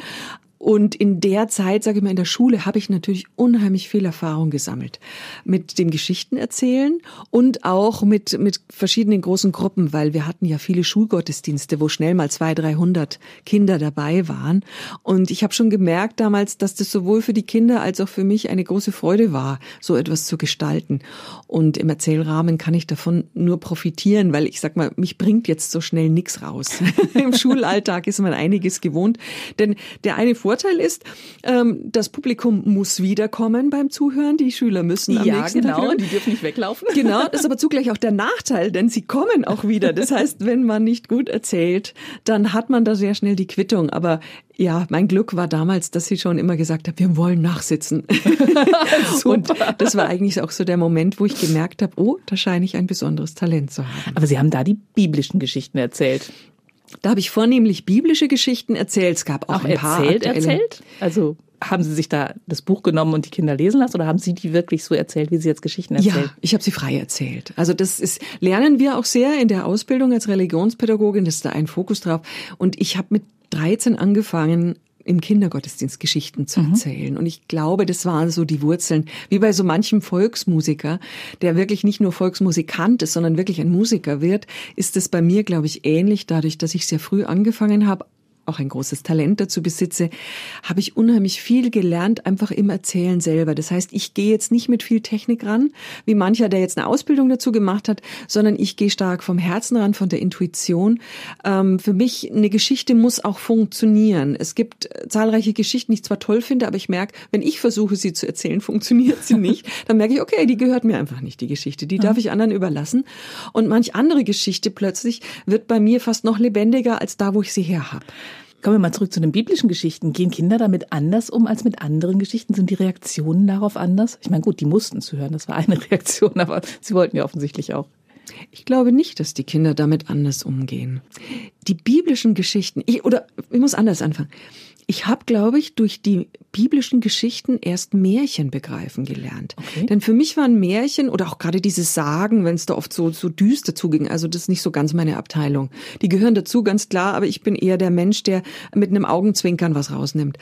Und in der Zeit, sage ich mal, in der Schule habe ich natürlich unheimlich viel Erfahrung gesammelt mit dem Geschichtenerzählen und auch mit, mit verschiedenen großen Gruppen, weil wir hatten ja viele Schulgottesdienste, wo schnell mal zwei, dreihundert Kinder dabei waren. Und ich habe schon gemerkt damals, dass das sowohl für die Kinder als auch für mich eine große Freude war, so etwas zu gestalten. Und im Erzählrahmen kann ich davon nur profitieren, weil ich sag mal, mich bringt jetzt so schnell nichts raus. Im Schulalltag ist man einiges gewohnt, denn der eine Vorteil ist, ähm, das Publikum muss wiederkommen beim Zuhören. Die Schüler müssen am ja, nächsten genau, Tag die dürfen nicht weglaufen. Genau, das ist aber zugleich auch der Nachteil, denn sie kommen auch wieder. Das heißt, wenn man nicht gut erzählt, dann hat man da sehr schnell die Quittung. Aber ja, mein Glück war damals, dass sie schon immer gesagt hat, wir wollen nachsitzen. und das war eigentlich auch so der Moment, wo ich gemerkt habe, oh, da scheine ich ein besonderes Talent zu haben. Aber Sie haben da die biblischen Geschichten erzählt. Da habe ich vornehmlich biblische Geschichten erzählt. Es gab auch, auch ein paar erzählt, erzählt. Also haben Sie sich da das Buch genommen und die Kinder lesen lassen oder haben Sie die wirklich so erzählt, wie Sie jetzt Geschichten erzählen? Ja, ich habe sie frei erzählt. Also das ist lernen wir auch sehr in der Ausbildung als Religionspädagogin, das ist da ein Fokus drauf. Und ich habe mit 13 angefangen, im Kindergottesdienst Geschichten zu mhm. erzählen. Und ich glaube, das waren so die Wurzeln, wie bei so manchem Volksmusiker, der wirklich nicht nur Volksmusikant ist, sondern wirklich ein Musiker wird, ist es bei mir, glaube ich, ähnlich, dadurch, dass ich sehr früh angefangen habe, auch ein großes Talent dazu besitze, habe ich unheimlich viel gelernt, einfach im Erzählen selber. Das heißt, ich gehe jetzt nicht mit viel Technik ran, wie mancher, der jetzt eine Ausbildung dazu gemacht hat, sondern ich gehe stark vom Herzen ran, von der Intuition. Ähm, für mich, eine Geschichte muss auch funktionieren. Es gibt zahlreiche Geschichten, die ich zwar toll finde, aber ich merke, wenn ich versuche, sie zu erzählen, funktioniert sie nicht. Dann merke ich, okay, die gehört mir einfach nicht, die Geschichte. Die darf ich anderen überlassen. Und manch andere Geschichte plötzlich wird bei mir fast noch lebendiger als da, wo ich sie her habe. Kommen wir mal zurück zu den biblischen Geschichten. Gehen Kinder damit anders um als mit anderen Geschichten? Sind die Reaktionen darauf anders? Ich meine, gut, die mussten zu hören, das war eine Reaktion, aber sie wollten ja offensichtlich auch. Ich glaube nicht, dass die Kinder damit anders umgehen. Die biblischen Geschichten, ich, oder ich muss anders anfangen. Ich habe, glaube ich, durch die biblischen Geschichten erst Märchen begreifen gelernt. Okay. Denn für mich waren Märchen oder auch gerade diese Sagen, wenn es da oft so, so düster zuging, also das ist nicht so ganz meine Abteilung. Die gehören dazu, ganz klar, aber ich bin eher der Mensch, der mit einem Augenzwinkern was rausnimmt.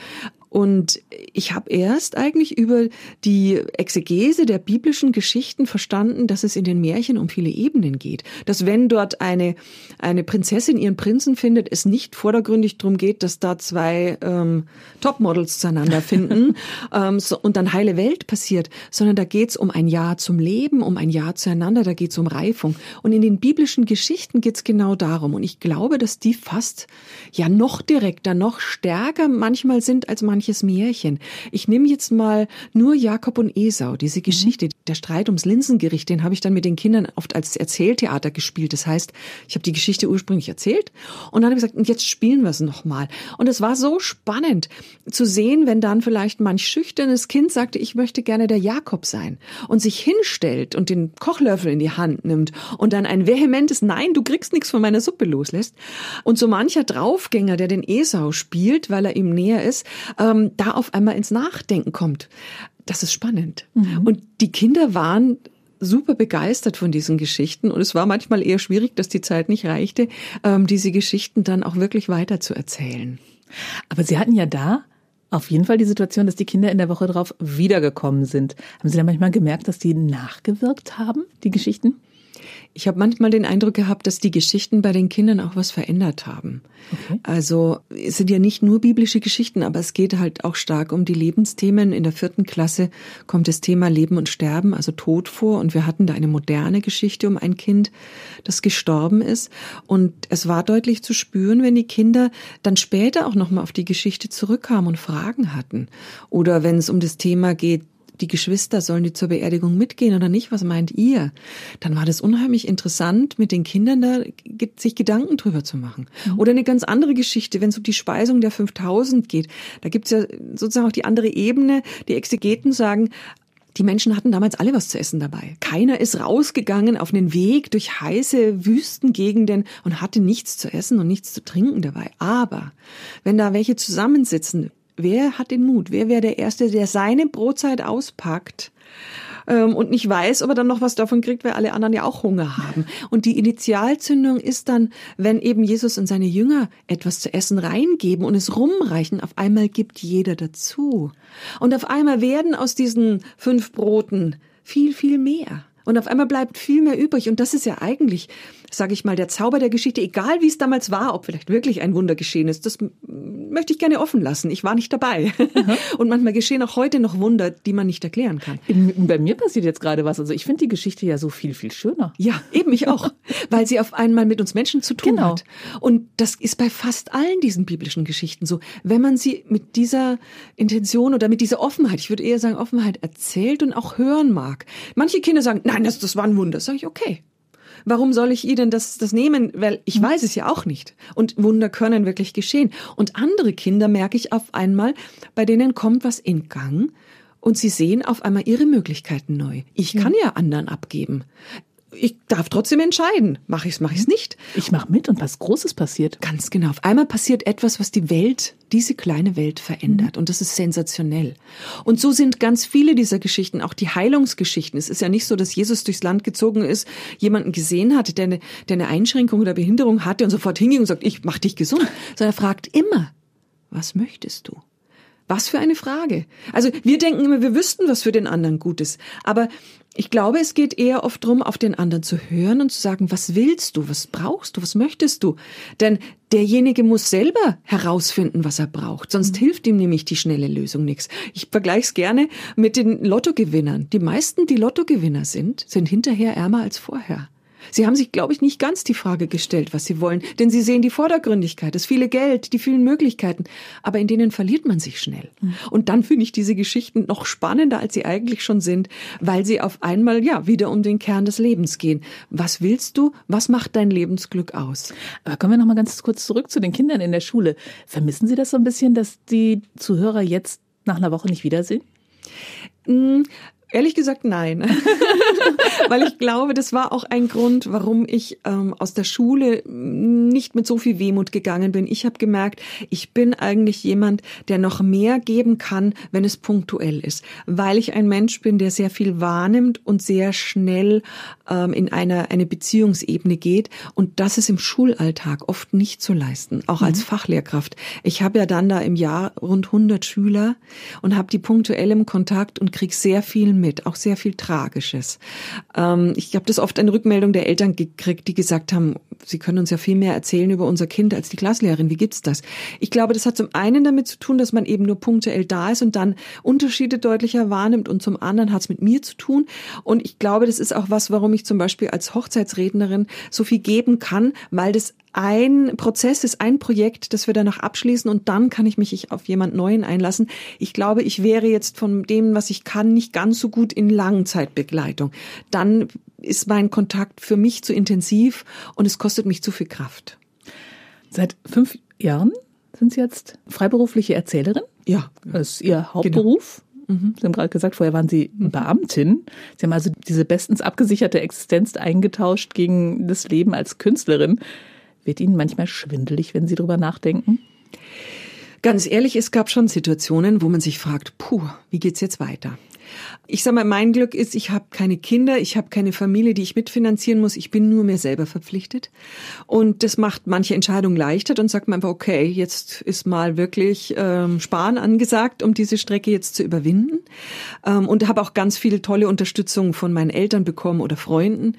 Und ich habe erst eigentlich über die Exegese der biblischen Geschichten verstanden, dass es in den Märchen um viele Ebenen geht. Dass wenn dort eine, eine Prinzessin ihren Prinzen findet, es nicht vordergründig darum geht, dass da zwei ähm, Topmodels zueinander finden ähm, so, und dann heile Welt passiert, sondern da geht's um ein Ja zum Leben, um ein Ja zueinander, da geht's um Reifung. Und in den biblischen Geschichten geht's genau darum. Und ich glaube, dass die fast ja noch direkter, noch stärker manchmal sind als manchmal manches Märchen. Ich nehme jetzt mal nur Jakob und Esau, diese Geschichte, mhm. der Streit ums Linsengericht, den habe ich dann mit den Kindern oft als Erzähltheater gespielt. Das heißt, ich habe die Geschichte ursprünglich erzählt und dann habe ich gesagt, und jetzt spielen wir es nochmal. Und es war so spannend zu sehen, wenn dann vielleicht manch schüchternes Kind sagte, ich möchte gerne der Jakob sein und sich hinstellt und den Kochlöffel in die Hand nimmt und dann ein vehementes Nein, du kriegst nichts von meiner Suppe loslässt. Und so mancher Draufgänger, der den Esau spielt, weil er ihm näher ist, äh, ähm, da auf einmal ins Nachdenken kommt. Das ist spannend. Mhm. Und die Kinder waren super begeistert von diesen Geschichten und es war manchmal eher schwierig, dass die Zeit nicht reichte, ähm, diese Geschichten dann auch wirklich weiter zu erzählen. Aber Sie hatten ja da auf jeden Fall die Situation, dass die Kinder in der Woche drauf wiedergekommen sind. Haben Sie da manchmal gemerkt, dass die nachgewirkt haben, die Geschichten? Ich habe manchmal den Eindruck gehabt, dass die Geschichten bei den Kindern auch was verändert haben. Okay. Also es sind ja nicht nur biblische Geschichten, aber es geht halt auch stark um die Lebensthemen. In der vierten Klasse kommt das Thema Leben und Sterben, also Tod vor. Und wir hatten da eine moderne Geschichte um ein Kind, das gestorben ist. Und es war deutlich zu spüren, wenn die Kinder dann später auch nochmal auf die Geschichte zurückkamen und Fragen hatten. Oder wenn es um das Thema geht, die Geschwister, sollen die zur Beerdigung mitgehen oder nicht? Was meint ihr? Dann war das unheimlich interessant, mit den Kindern da sich Gedanken drüber zu machen. Mhm. Oder eine ganz andere Geschichte, wenn es um die Speisung der 5000 geht. Da gibt's ja sozusagen auch die andere Ebene. Die Exegeten sagen, die Menschen hatten damals alle was zu essen dabei. Keiner ist rausgegangen auf einen Weg durch heiße Wüstengegenden und hatte nichts zu essen und nichts zu trinken dabei. Aber wenn da welche zusammensitzen, wer hat den Mut? Wer wäre der Erste, der seine Brotzeit auspackt? Ähm, und nicht weiß, ob er dann noch was davon kriegt, weil alle anderen ja auch Hunger haben. Und die Initialzündung ist dann, wenn eben Jesus und seine Jünger etwas zu essen reingeben und es rumreichen, auf einmal gibt jeder dazu. Und auf einmal werden aus diesen fünf Broten viel, viel mehr. Und auf einmal bleibt viel mehr übrig. Und das ist ja eigentlich, sage ich mal, der Zauber der Geschichte, egal wie es damals war, ob vielleicht wirklich ein Wunder geschehen ist, das möchte ich gerne offen lassen. Ich war nicht dabei. Und manchmal geschehen auch heute noch Wunder, die man nicht erklären kann. Bei mir passiert jetzt gerade was. Also ich finde die Geschichte ja so viel, viel schöner. Ja, eben ich auch. weil sie auf einmal mit uns Menschen zu tun genau. hat. Und das ist bei fast allen diesen biblischen Geschichten so. Wenn man sie mit dieser Intention oder mit dieser Offenheit, ich würde eher sagen Offenheit erzählt und auch hören mag. Manche Kinder sagen, nein, das, das war ein Wunder. Sag ich, okay. Warum soll ich Ihnen das, das nehmen? Weil ich weiß es ja auch nicht. Und Wunder können wirklich geschehen. Und andere Kinder merke ich auf einmal, bei denen kommt was in Gang und sie sehen auf einmal ihre Möglichkeiten neu. Ich kann ja anderen abgeben ich darf trotzdem entscheiden. Mache ich es, mache ich es nicht. Ich mache mit und was Großes passiert. Ganz genau. Auf einmal passiert etwas, was die Welt, diese kleine Welt verändert. Mhm. Und das ist sensationell. Und so sind ganz viele dieser Geschichten, auch die Heilungsgeschichten. Es ist ja nicht so, dass Jesus durchs Land gezogen ist, jemanden gesehen hat, der eine, der eine Einschränkung oder Behinderung hatte und sofort hinging und sagt, ich mach dich gesund. Sondern er fragt immer, Was möchtest du? Was für eine Frage. Also wir denken immer, wir wüssten, was für den anderen gut ist. Aber ich glaube, es geht eher oft darum, auf den anderen zu hören und zu sagen, was willst du, was brauchst du, was möchtest du? Denn derjenige muss selber herausfinden, was er braucht. Sonst mhm. hilft ihm nämlich die schnelle Lösung nichts. Ich vergleiche es gerne mit den Lottogewinnern. Die meisten, die Lottogewinner sind, sind hinterher ärmer als vorher. Sie haben sich, glaube ich, nicht ganz die Frage gestellt, was sie wollen, denn sie sehen die Vordergründigkeit, das viele Geld, die vielen Möglichkeiten, aber in denen verliert man sich schnell. Mhm. Und dann finde ich diese Geschichten noch spannender, als sie eigentlich schon sind, weil sie auf einmal ja wieder um den Kern des Lebens gehen. Was willst du? Was macht dein Lebensglück aus? Aber kommen wir noch mal ganz kurz zurück zu den Kindern in der Schule. Vermissen Sie das so ein bisschen, dass die Zuhörer jetzt nach einer Woche nicht wiedersehen? Ehrlich gesagt, nein. Weil ich glaube, das war auch ein Grund, warum ich ähm, aus der Schule nicht mit so viel Wehmut gegangen bin. Ich habe gemerkt, ich bin eigentlich jemand, der noch mehr geben kann, wenn es punktuell ist. Weil ich ein Mensch bin, der sehr viel wahrnimmt und sehr schnell ähm, in eine, eine Beziehungsebene geht. Und das ist im Schulalltag oft nicht zu leisten, auch mhm. als Fachlehrkraft. Ich habe ja dann da im Jahr rund 100 Schüler und habe die punktuell im Kontakt und krieg sehr viel mit, auch sehr viel Tragisches. Ähm, ich habe das oft eine Rückmeldung der Eltern gekriegt, die gesagt haben, sie können uns ja viel mehr erzählen über unser Kind als die Klasslehrerin. Wie gibt's das? Ich glaube, das hat zum einen damit zu tun, dass man eben nur punktuell da ist und dann Unterschiede deutlicher wahrnimmt und zum anderen hat es mit mir zu tun. Und ich glaube, das ist auch was, warum ich zum Beispiel als Hochzeitsrednerin so viel geben kann, weil das ein Prozess ist, ein Projekt, das wir dann noch abschließen und dann kann ich mich auf jemand Neuen einlassen. Ich glaube, ich wäre jetzt von dem, was ich kann, nicht ganz so gut in Langzeitbegleitung. Dann ist mein Kontakt für mich zu intensiv und es kostet mich zu viel Kraft. Seit fünf Jahren sind Sie jetzt freiberufliche Erzählerin? Ja. Das ist Ihr Hauptberuf? Genau. Mhm. Sie haben gerade gesagt, vorher waren Sie mhm. Beamtin. Sie haben also diese bestens abgesicherte Existenz eingetauscht gegen das Leben als Künstlerin. Wird Ihnen manchmal schwindelig, wenn Sie drüber nachdenken? Ganz ehrlich, es gab schon Situationen, wo man sich fragt, puh, wie geht's jetzt weiter? Ich sag mal, mein Glück ist, ich habe keine Kinder, ich habe keine Familie, die ich mitfinanzieren muss. Ich bin nur mir selber verpflichtet. Und das macht manche Entscheidungen leichter und sagt man einfach, okay, jetzt ist mal wirklich ähm, Sparen angesagt, um diese Strecke jetzt zu überwinden. Ähm, und habe auch ganz viele tolle Unterstützung von meinen Eltern bekommen oder Freunden.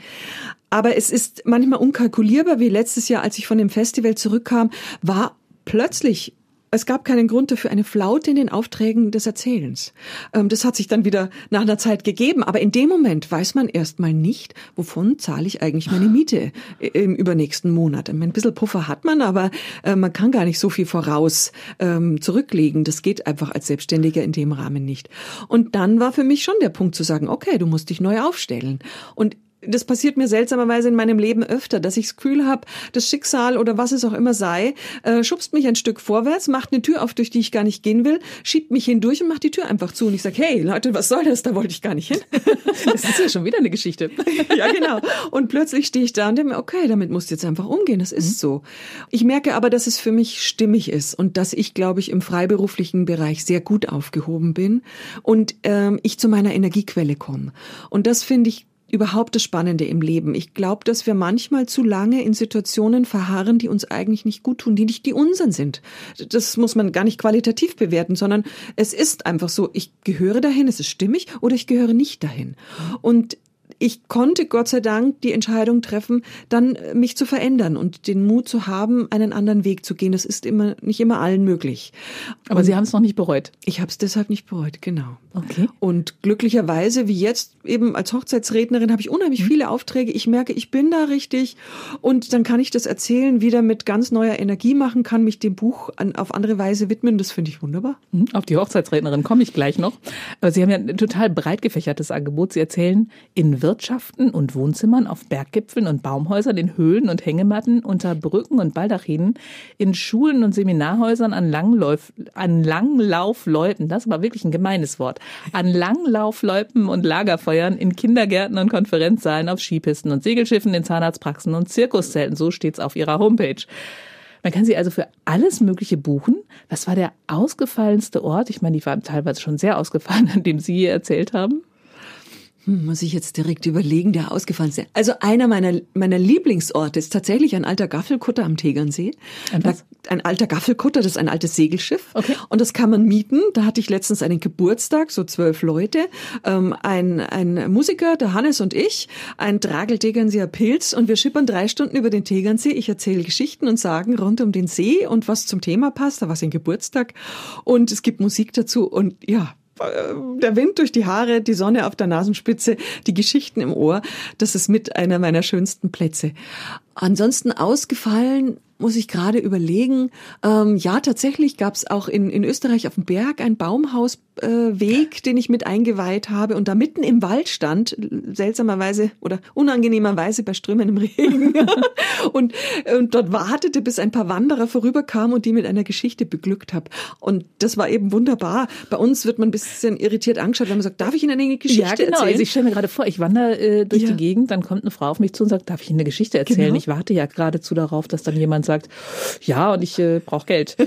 Aber es ist manchmal unkalkulierbar, wie letztes Jahr, als ich von dem Festival zurückkam, war plötzlich es gab keinen Grund dafür, eine Flaute in den Aufträgen des Erzählens. Ähm, das hat sich dann wieder nach einer Zeit gegeben. Aber in dem Moment weiß man erstmal nicht, wovon zahle ich eigentlich meine Miete im übernächsten Monat. Ein bisschen Puffer hat man, aber äh, man kann gar nicht so viel voraus ähm, zurücklegen. Das geht einfach als Selbstständiger in dem Rahmen nicht. Und dann war für mich schon der Punkt zu sagen, okay, du musst dich neu aufstellen. Und das passiert mir seltsamerweise in meinem Leben öfter, dass ich das Gefühl habe, das Schicksal oder was es auch immer sei, äh, schubst mich ein Stück vorwärts, macht eine Tür auf, durch die ich gar nicht gehen will, schiebt mich hindurch und macht die Tür einfach zu. Und ich sage, hey Leute, was soll das? Da wollte ich gar nicht hin. das ist ja schon wieder eine Geschichte. ja, genau. Und plötzlich stehe ich da und denke mir, okay, damit musst du jetzt einfach umgehen. Das ist mhm. so. Ich merke aber, dass es für mich stimmig ist und dass ich, glaube ich, im freiberuflichen Bereich sehr gut aufgehoben bin und ähm, ich zu meiner Energiequelle komme. Und das finde ich überhaupt das Spannende im Leben. Ich glaube, dass wir manchmal zu lange in Situationen verharren, die uns eigentlich nicht gut tun, die nicht die unseren sind. Das muss man gar nicht qualitativ bewerten, sondern es ist einfach so, ich gehöre dahin, es ist stimmig oder ich gehöre nicht dahin. Und ich konnte Gott sei Dank die Entscheidung treffen, dann äh, mich zu verändern und den Mut zu haben, einen anderen Weg zu gehen. Das ist immer nicht immer allen möglich. Aber und Sie haben es noch nicht bereut. Ich habe es deshalb nicht bereut, genau. Okay. Und glücklicherweise, wie jetzt eben als Hochzeitsrednerin, habe ich unheimlich mhm. viele Aufträge. Ich merke, ich bin da richtig und dann kann ich das Erzählen wieder mit ganz neuer Energie machen, kann mich dem Buch an, auf andere Weise widmen. Das finde ich wunderbar. Mhm. Auf die Hochzeitsrednerin komme ich gleich noch. Aber Sie haben ja ein total breit gefächertes Angebot. Sie erzählen in Wirtschaften und Wohnzimmern, auf Berggipfeln und Baumhäusern, in Höhlen und Hängematten, unter Brücken und Baldachinen, in Schulen und Seminarhäusern, an, Langlauf, an Langlaufleuten, das war wirklich ein gemeines Wort, an Langlaufloipen und Lagerfeuern, in Kindergärten und Konferenzsaalen, auf Skipisten und Segelschiffen, in Zahnarztpraxen und Zirkuszelten, so steht's auf ihrer Homepage. Man kann sie also für alles Mögliche buchen. Was war der ausgefallenste Ort? Ich meine, die waren teilweise schon sehr ausgefallen, an dem Sie erzählt haben. Hm, muss ich jetzt direkt überlegen, der ausgefallen ist. Also einer meiner, meiner Lieblingsorte ist tatsächlich ein alter Gaffelkutter am Tegernsee. Ein was? Ein alter Gaffelkutter, das ist ein altes Segelschiff. Okay. Und das kann man mieten. Da hatte ich letztens einen Geburtstag, so zwölf Leute. Ähm, ein, ein Musiker, der Hannes und ich, ein Tragel-Tegernseer Pilz und wir schippern drei Stunden über den Tegernsee. Ich erzähle Geschichten und Sagen rund um den See und was zum Thema passt. Da war es ein Geburtstag und es gibt Musik dazu und ja, der Wind durch die Haare, die Sonne auf der Nasenspitze, die Geschichten im Ohr. Das ist mit einer meiner schönsten Plätze. Ansonsten ausgefallen muss ich gerade überlegen. Ähm, ja, tatsächlich gab es auch in, in Österreich auf dem Berg ein Baumhausweg, äh, den ich mit eingeweiht habe und da mitten im Wald stand, seltsamerweise oder unangenehmerweise bei strömendem Regen. und, und dort wartete, bis ein paar Wanderer vorüberkamen und die mit einer Geschichte beglückt habe. Und das war eben wunderbar. Bei uns wird man ein bisschen irritiert angeschaut, wenn man sagt, darf ich Ihnen eine Geschichte ja, genau. erzählen? Also ich stelle mir gerade vor, ich wandere äh, durch Ja. die Gegend, dann kommt eine Frau auf mich zu und sagt, darf ich Ihnen eine Geschichte erzählen? Genau. Ich warte ja geradezu darauf, dass dann jemand sagt, ja, und ich äh, brauche Geld.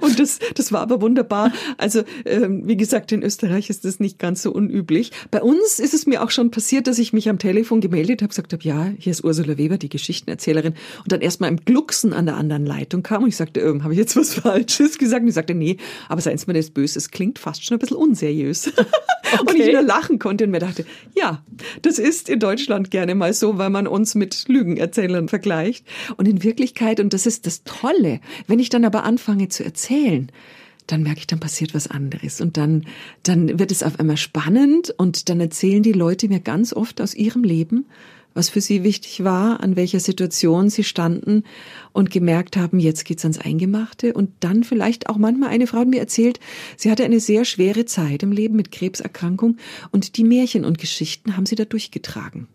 Und das, das war aber wunderbar. Also ähm, wie gesagt, in Österreich ist das nicht ganz so unüblich. Bei uns ist es mir auch schon passiert, dass ich mich am Telefon gemeldet habe, gesagt habe, ja, hier ist Ursula Weber, die Geschichtenerzählerin, und dann erstmal im Glucksen an der anderen Leitung kam und ich sagte, ähm, habe ich jetzt was Falsches gesagt? Und ich sagte, nee, aber seien Sie mir das böse, es klingt fast schon ein bisschen unseriös. Und ich Okay. wieder lachen konnte und mir dachte, ja, das ist in Deutschland gerne mal so, weil man uns mit Lügenerzählern vergleicht. Und in Wirklichkeit, und das ist das Tolle, wenn ich dann aber anfange zu erzählen, dann merke ich, dann passiert was anderes. Und dann, dann wird es auf einmal spannend und dann erzählen die Leute mir ganz oft aus ihrem Leben, was für sie wichtig war, an welcher Situation sie standen und gemerkt haben, jetzt geht's ans Eingemachte. Und dann vielleicht auch manchmal eine Frau mir erzählt, sie hatte eine sehr schwere Zeit im Leben mit Krebserkrankung und die Märchen und Geschichten haben sie da durchgetragen.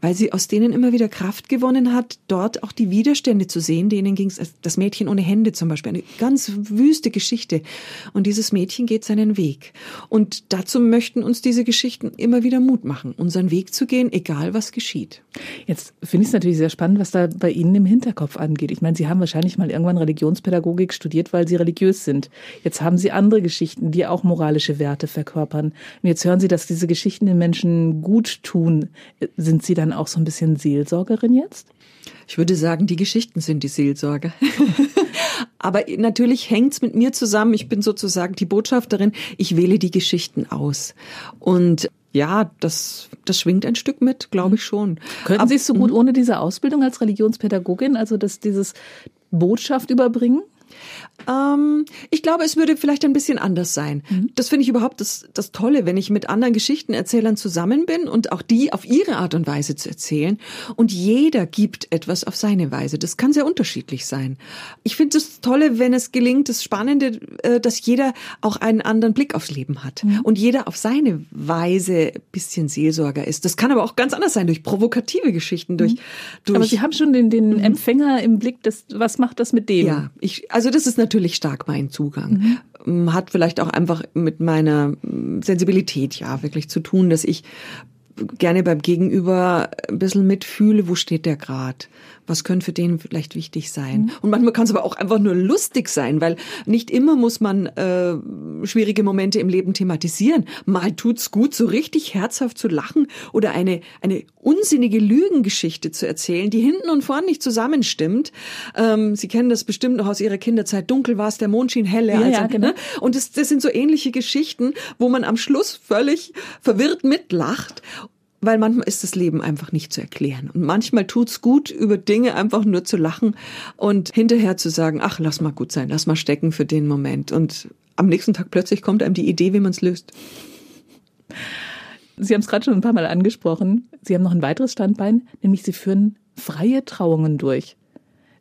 Weil sie aus denen immer wieder Kraft gewonnen hat, dort auch die Widerstände zu sehen, denen ging es, das Mädchen ohne Hände zum Beispiel, eine ganz wüste Geschichte. Und dieses Mädchen geht seinen Weg. Und dazu möchten uns diese Geschichten immer wieder Mut machen, unseren Weg zu gehen, egal was geschieht. Jetzt finde ich es natürlich sehr spannend, was da bei Ihnen im Hinterkopf angeht. Ich meine, Sie haben wahrscheinlich mal irgendwann Religionspädagogik studiert, weil Sie religiös sind. Jetzt haben Sie andere Geschichten, die auch moralische Werte verkörpern. Und jetzt hören Sie, dass diese Geschichten den Menschen gut tun. Sind Sie dann auch so ein bisschen Seelsorgerin jetzt? Ich würde sagen, die Geschichten sind die Seelsorge. Aber natürlich hängt's mit mir zusammen. Ich bin sozusagen die Botschafterin. Ich wähle die Geschichten aus. Und ja, das, das schwingt ein Stück mit, glaube ich schon. Könnten Aber- Sie es so gut ohne diese Ausbildung als Religionspädagogin, also dass dieses Botschaft überbringen? Ähm, ich glaube, es würde vielleicht ein bisschen anders sein. Das finde ich überhaupt das, das Tolle, wenn ich mit anderen Geschichtenerzählern zusammen bin und auch die auf ihre Art und Weise zu erzählen. Und jeder gibt etwas auf seine Weise. Das kann sehr unterschiedlich sein. Ich finde das Tolle, wenn es gelingt, das Spannende, äh, dass jeder auch einen anderen Blick aufs Leben hat und jeder auf seine Weise ein bisschen Seelsorger ist. Das kann aber auch ganz anders sein, durch provokative Geschichten, durch, durch Aber Sie haben schon den, den Empfänger im Blick, das, was macht das mit dem? ja, ich, also das ist natürlich stark mein Zugang. Ähm, Hat vielleicht auch einfach mit meiner mm, Sensibilität ja wirklich zu tun, dass ich gerne beim Gegenüber ein bisschen mitfühle, wo steht der grad? Was könnte für den vielleicht wichtig sein? Und manchmal kann es aber auch einfach nur lustig sein, weil nicht immer muss man äh, schwierige Momente im Leben thematisieren. Mal tut's gut, so richtig herzhaft zu lachen oder eine eine unsinnige Lügengeschichte zu erzählen, die hinten und vorn nicht zusammenstimmt. Ähm, Sie kennen das bestimmt noch aus Ihrer Kinderzeit. Dunkel war es, der Mond schien helle. Ja, also, ja, genau. ne? Und das, das sind so ähnliche Geschichten, wo man am Schluss völlig verwirrt mitlacht. Weil manchmal ist das Leben einfach nicht zu erklären. Und manchmal tut's gut, über Dinge einfach nur zu lachen und hinterher zu sagen, ach, lass mal gut sein, lass mal stecken für den Moment. Und am nächsten Tag plötzlich kommt einem die Idee, wie man's löst. Sie haben es gerade schon ein paar Mal angesprochen. Sie haben noch ein weiteres Standbein, nämlich Sie führen freie Trauungen durch.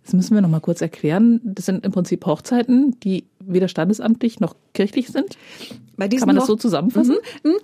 Das müssen wir noch mal kurz erklären. Das sind im Prinzip Hochzeiten, die weder standesamtlich noch kirchlich sind. Kann man das so zusammenfassen? Mhm.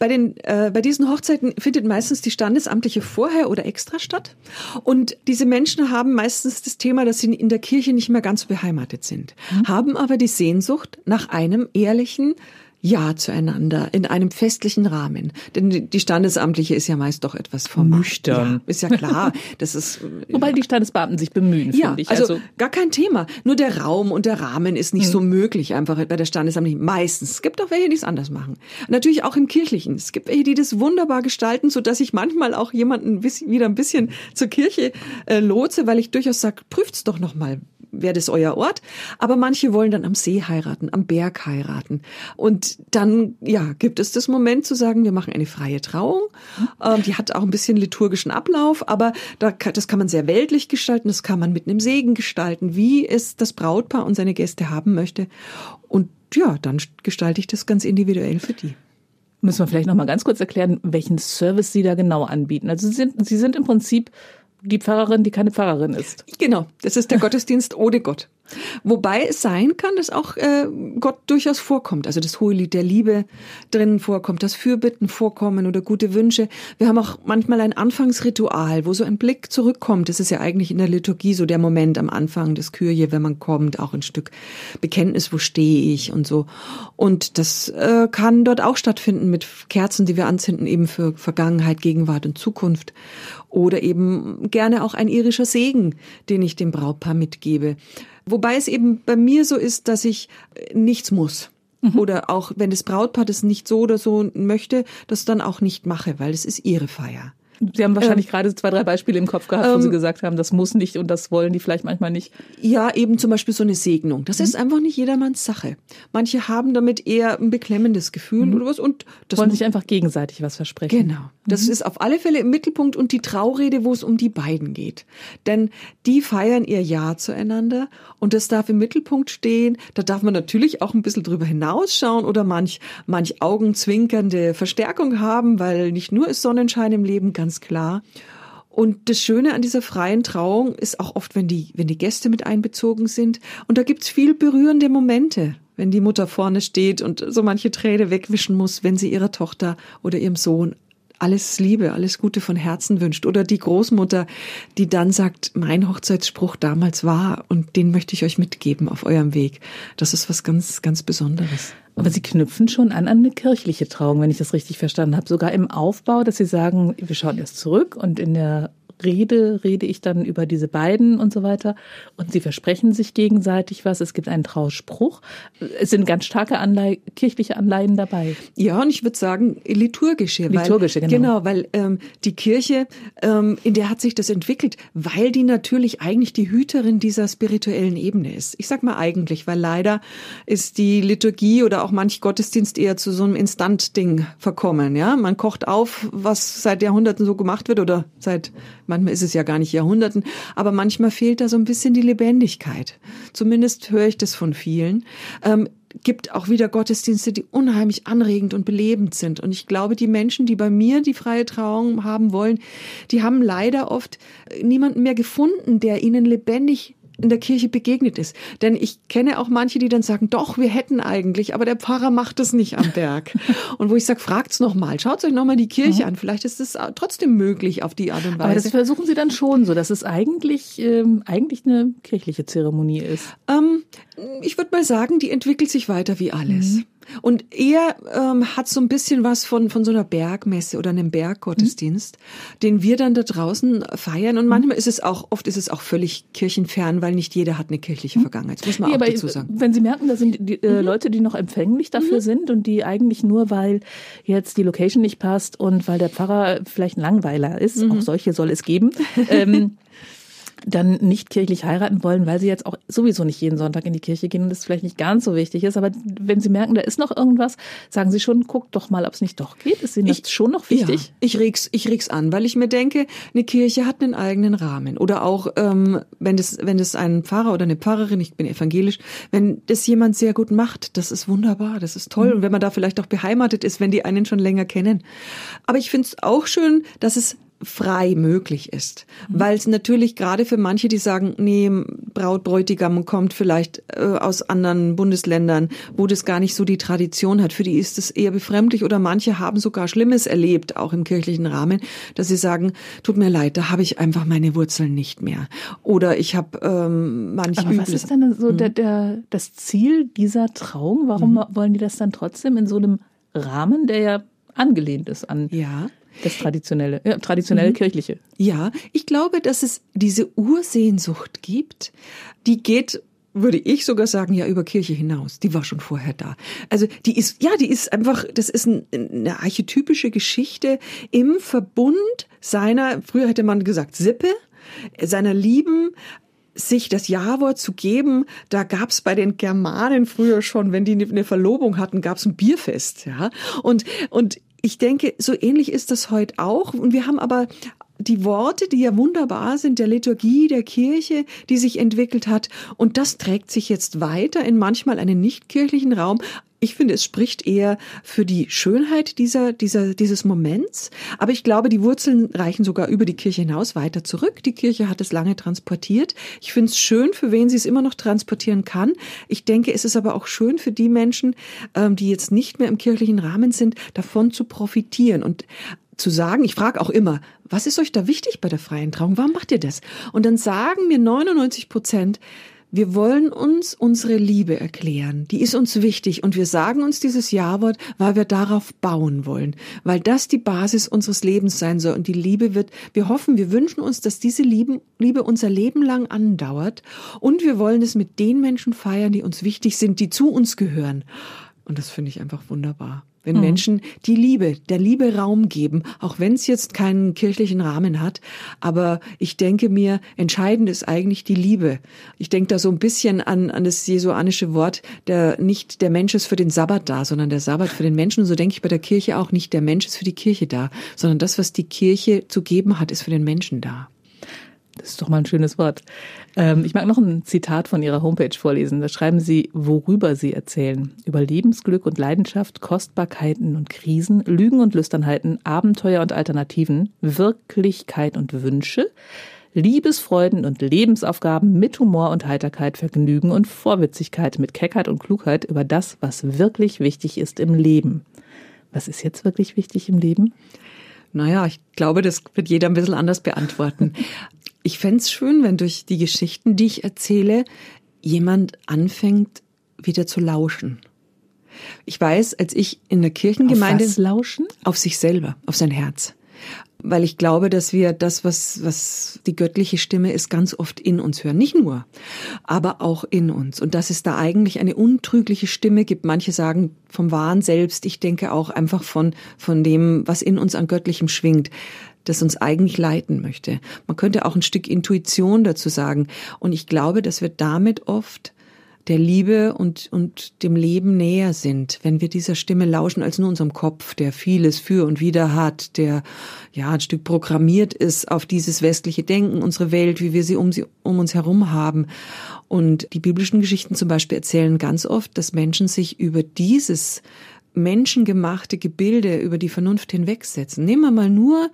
Mhm. Bei, den, äh, bei diesen Hochzeiten findet meistens die standesamtliche vorher oder extra statt. Und diese Menschen haben meistens das Thema, dass sie in der Kirche nicht mehr ganz beheimatet sind, haben aber die Sehnsucht nach einem ehrlichen, Ja zueinander in einem festlichen Rahmen. Denn die Standesamtliche ist ja meist doch etwas formal. Nüchtern. Ja, ist ja klar. Das ist, Wobei die Standesbeamten sich bemühen, ja, finde ich. also, gar kein Thema. Nur der Raum und der Rahmen ist nicht so möglich einfach bei der Standesamtlichen. Meistens. Es gibt auch welche, die es anders machen. Natürlich auch im Kirchlichen. Es gibt welche, die das wunderbar gestalten, so dass ich manchmal auch jemanden wieder ein bisschen zur Kirche äh, lotse, weil ich durchaus sage, prüft's doch noch mal wäre das euer Ort. Aber manche wollen dann am See heiraten, am Berg heiraten. Und dann, ja, gibt es das Moment zu sagen, wir machen eine freie Trauung. Ähm, die hat auch ein bisschen liturgischen Ablauf, aber da, das kann man sehr weltlich gestalten, das kann man mit einem Segen gestalten, wie es das Brautpaar und seine Gäste haben möchte. Und ja, dann gestalte ich das ganz individuell für die. Müssen wir vielleicht noch mal ganz kurz erklären, welchen Service Sie da genau anbieten. Also Sie sind, Sie sind im Prinzip die Pfarrerin, die keine Pfarrerin ist. Genau, das ist der Gottesdienst ohne Gott. Wobei es sein kann, dass auch äh, Gott durchaus vorkommt. Also das hohe Lied der Liebe drinnen vorkommt, dass Fürbitten vorkommen oder gute Wünsche. Wir haben auch manchmal ein Anfangsritual, wo so ein Blick zurückkommt. Das ist ja eigentlich in der Liturgie so der Moment am Anfang des Kyrie, wenn man kommt, auch ein Stück Bekenntnis, wo stehe ich und so. Und das äh, kann dort auch stattfinden mit Kerzen, die wir anzünden, eben für Vergangenheit, Gegenwart und Zukunft. Oder eben gerne auch ein irischer Segen, den ich dem Brautpaar mitgebe. Wobei es eben bei mir so ist, dass ich äh, nichts muss. Mhm. Oder auch wenn das Brautpaar das nicht so oder so möchte, das dann auch nicht mache, weil es ist ihre Feier. Sie haben wahrscheinlich ähm, gerade zwei, drei Beispiele im Kopf gehabt, wo ähm, Sie gesagt haben, das muss nicht und das wollen die vielleicht manchmal nicht. Ja, eben zum Beispiel so eine Segnung. Das mhm. ist einfach nicht jedermanns Sache. Manche haben damit eher ein beklemmendes Gefühl mhm. oder was und das wollen sich einfach gegenseitig was versprechen. Genau. Das mhm. ist auf alle Fälle im Mittelpunkt und die Traurede, wo es um die beiden geht. Denn die feiern ihr Ja zueinander und das darf im Mittelpunkt stehen. Da darf man natürlich auch ein bisschen drüber hinausschauen oder manch, manch augenzwinkernde Verstärkung haben, weil nicht nur ist Sonnenschein im Leben, ganz ganz klar. Und das Schöne an dieser freien Trauung ist auch oft, wenn die, wenn die Gäste mit einbezogen sind. Und da gibt's viel berührende Momente, wenn die Mutter vorne steht und so manche Träne wegwischen muss, wenn sie ihrer Tochter oder ihrem Sohn alles Liebe, alles Gute von Herzen wünscht. Oder die Großmutter, die dann sagt, mein Hochzeitsspruch damals war und den möchte ich euch mitgeben auf eurem Weg. Das ist was ganz, ganz Besonderes. Aber Sie knüpfen schon an an eine kirchliche Trauung, wenn ich das richtig verstanden habe. Sogar im Aufbau, dass Sie sagen, wir schauen erst zurück und in der rede, rede ich dann über diese beiden und so weiter. Und sie versprechen sich gegenseitig was. Es gibt einen Trauspruch. Es sind ganz starke Anleihe, kirchliche Anleihen dabei. Ja, und ich würde sagen liturgische. Liturgische, weil, genau. Genau, weil ähm, die Kirche, ähm, in der hat sich das entwickelt, weil die natürlich eigentlich die Hüterin dieser spirituellen Ebene ist. Ich sag mal eigentlich, weil leider ist die Liturgie oder auch manch Gottesdienst eher zu so einem Instant-Ding verkommen. Ja, man kocht auf, was seit Jahrhunderten so gemacht wird oder seit Manchmal ist es ja gar nicht Jahrhunderten, aber manchmal fehlt da so ein bisschen die Lebendigkeit. Zumindest höre ich das von vielen. Ähm, gibt auch wieder Gottesdienste, die unheimlich anregend und belebend sind. Und ich glaube, die Menschen, die bei mir die freie Trauung haben wollen, die haben leider oft niemanden mehr gefunden, der ihnen lebendig in der Kirche begegnet ist. Denn ich kenne auch manche, die dann sagen, doch, wir hätten eigentlich, aber der Pfarrer macht es nicht am Berg. und wo ich sage, fragt's noch mal, schaut euch noch mal die Kirche mhm. an, vielleicht ist es trotzdem möglich auf die Art und Weise. Aber das versuchen Sie dann schon so, dass es eigentlich ähm, eigentlich eine kirchliche Zeremonie ist. Ähm, ich würde mal sagen, die entwickelt sich weiter wie alles. Mhm. Und er ähm, hat so ein bisschen was von, von so einer Bergmesse oder einem Berggottesdienst, mhm. den wir dann da draußen feiern. Und manchmal ist es auch, oft ist es auch völlig kirchenfern, weil nicht jeder hat eine kirchliche mhm. Vergangenheit. Das muss man nee, auch dazu sagen. Wenn Sie merken, da sind die, äh, mhm. Leute, die noch empfänglich dafür mhm. sind und die eigentlich nur, weil jetzt die Location nicht passt und weil der Pfarrer vielleicht ein Langweiler ist, mhm. auch solche soll es geben, ähm, dann nicht kirchlich heiraten wollen, weil sie jetzt auch sowieso nicht jeden Sonntag in die Kirche gehen und das vielleicht nicht ganz so wichtig ist. Aber wenn sie merken, da ist noch irgendwas, sagen sie schon, guckt doch mal, ob es nicht doch geht. Ist ihnen ich, das schon noch wichtig? Ja, ich reg's, ich reg's an, weil ich mir denke, eine Kirche hat einen eigenen Rahmen. Oder auch, ähm, wenn das, wenn das ein Pfarrer oder eine Pfarrerin, ich bin evangelisch, wenn das jemand sehr gut macht, das ist wunderbar, das ist toll. Mhm. Und wenn man da vielleicht auch beheimatet ist, wenn die einen schon länger kennen. Aber ich finde es auch schön, dass es frei möglich ist. Mhm. Weil es natürlich gerade für manche, die sagen, nee, Braut, Bräutigam kommt vielleicht äh, aus anderen Bundesländern, wo das gar nicht so die Tradition hat, für die ist es eher befremdlich oder manche haben sogar Schlimmes erlebt, auch im kirchlichen Rahmen, dass sie sagen, tut mir leid, da habe ich einfach meine Wurzeln nicht mehr. Oder ich habe ähm, manch Aber was ist denn so mhm. der, der, das Ziel dieser Trauung? Warum mhm. wollen die das dann trotzdem in so einem Rahmen, der ja angelehnt ist an ja. Das traditionelle, ja, traditionelle mhm. kirchliche. Ja, ich glaube, dass es diese Ursehnsucht gibt, die geht würde ich sogar sagen, ja, über Kirche hinaus. Die war schon vorher da. Also die ist, ja, die ist einfach, das ist ein, eine archetypische Geschichte im Verbund seiner, früher hätte man gesagt, Sippe, seiner Lieben, sich das Ja-Wort zu geben, da gab's bei den Germanen früher schon, wenn die eine Verlobung hatten, gab's ein Bierfest, ja. Und und ich denke, so ähnlich ist das heute auch. Und wir haben aber die Worte, die ja wunderbar sind, der Liturgie, der Kirche, die sich entwickelt hat. Und das trägt sich jetzt weiter in manchmal einen nichtkirchlichen Raum, ich finde, es spricht eher für die Schönheit dieser, dieser, dieses Moments. Aber ich glaube, die Wurzeln reichen sogar über die Kirche hinaus weiter zurück. Die Kirche hat es lange transportiert. Ich finde es schön, für wen sie es immer noch transportieren kann. Ich denke, es ist aber auch schön für die Menschen, ähm, die jetzt nicht mehr im kirchlichen Rahmen sind, davon zu profitieren und zu sagen, ich frage auch immer, was ist euch da wichtig bei der freien Trauung? Warum macht ihr das? Und dann sagen mir 99 Prozent, wir wollen uns unsere Liebe erklären. Die ist uns wichtig und wir sagen uns dieses Ja-Wort, weil wir darauf bauen wollen, weil das die Basis unseres Lebens sein soll und die Liebe wird, wir hoffen, wir wünschen uns, dass diese Liebe, unser Leben lang andauert und wir wollen es mit den Menschen feiern, die uns wichtig sind, die zu uns gehören. Und das finde ich einfach wunderbar. Wenn mhm. Menschen die Liebe, der Liebe Raum geben, auch wenn es jetzt keinen kirchlichen Rahmen hat. Aber ich denke mir, entscheidend ist eigentlich die Liebe. Ich denke da so ein bisschen an, an das jesuanische Wort, der nicht der Mensch ist für den Sabbat da, sondern der Sabbat für den Menschen. Und so denke ich bei der Kirche auch nicht, der Mensch ist für die Kirche da, sondern das, was die Kirche zu geben hat, ist für den Menschen da. Das ist doch mal ein schönes Wort. Ähm, ich mag noch ein Zitat von Ihrer Homepage vorlesen. Da schreiben Sie, worüber Sie erzählen. Über Lebensglück und Leidenschaft, Kostbarkeiten und Krisen, Lügen und Lüsternheiten, Abenteuer und Alternativen, Wirklichkeit und Wünsche, Liebesfreuden und Lebensaufgaben mit Humor und Heiterkeit, Vergnügen und Vorwitzigkeit, mit Keckheit und Klugheit über das, was wirklich wichtig ist im Leben. Was ist jetzt wirklich wichtig im Leben? Naja, ich glaube, das wird jeder ein bisschen anders beantworten. Ich fände schön, wenn durch die Geschichten, die ich erzähle, jemand anfängt, wieder zu lauschen. Ich weiß, als ich in der Kirchengemeinde. Auf was lauschen? Auf sich selber, auf sein Herz. Weil ich glaube, dass wir das, was, was die göttliche Stimme ist, ganz oft in uns hören. Nicht nur, aber auch in uns. Und dass es da eigentlich eine untrügliche Stimme gibt. Manche sagen vom Wahn selbst. Ich denke auch einfach von, von dem, was in uns an Göttlichem schwingt das uns eigentlich leiten möchte. Man könnte auch ein Stück Intuition dazu sagen. Und ich glaube, dass wir damit oft der Liebe und, und dem Leben näher sind, wenn wir dieser Stimme lauschen als nur unserem Kopf, der vieles für und wieder hat, der ja ein Stück programmiert ist auf dieses westliche Denken, unsere Welt, wie wir sie um, sie um uns herum haben. Und die biblischen Geschichten zum Beispiel erzählen ganz oft, dass Menschen sich über dieses menschengemachte Gebilde über die Vernunft hinwegsetzen. Nehmen wir mal nur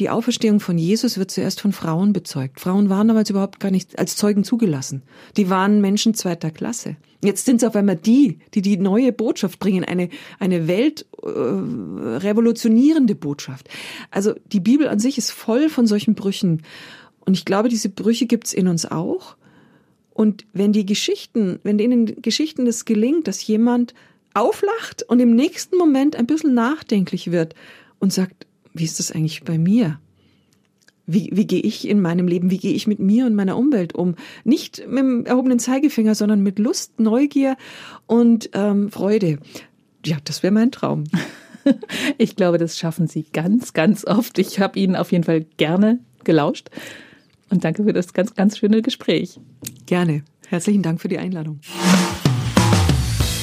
die Auferstehung von Jesus wird zuerst von Frauen bezeugt. Frauen waren damals überhaupt gar nicht als Zeugen zugelassen. Die waren Menschen zweiter Klasse. Jetzt sind es auf einmal die, die die neue Botschaft bringen, eine, eine weltrevolutionierende äh, Botschaft. Also die Bibel an sich ist voll von solchen Brüchen. Und ich glaube, diese Brüche gibt's in uns auch. Und wenn die Geschichten, wenn denen Geschichten das gelingt, dass jemand auflacht und im nächsten Moment ein bisschen nachdenklich wird und sagt, wie ist das eigentlich bei mir? Wie, wie gehe ich in meinem Leben, wie gehe ich mit mir und meiner Umwelt um? Nicht mit dem erhobenen Zeigefinger, sondern mit Lust, Neugier und ähm, Freude. Ja, das wäre mein Traum. Ich glaube, das schaffen Sie ganz, ganz oft. Ich habe Ihnen auf jeden Fall gerne gelauscht. Und danke für das ganz, ganz schöne Gespräch. Gerne. Herzlichen Dank für die Einladung.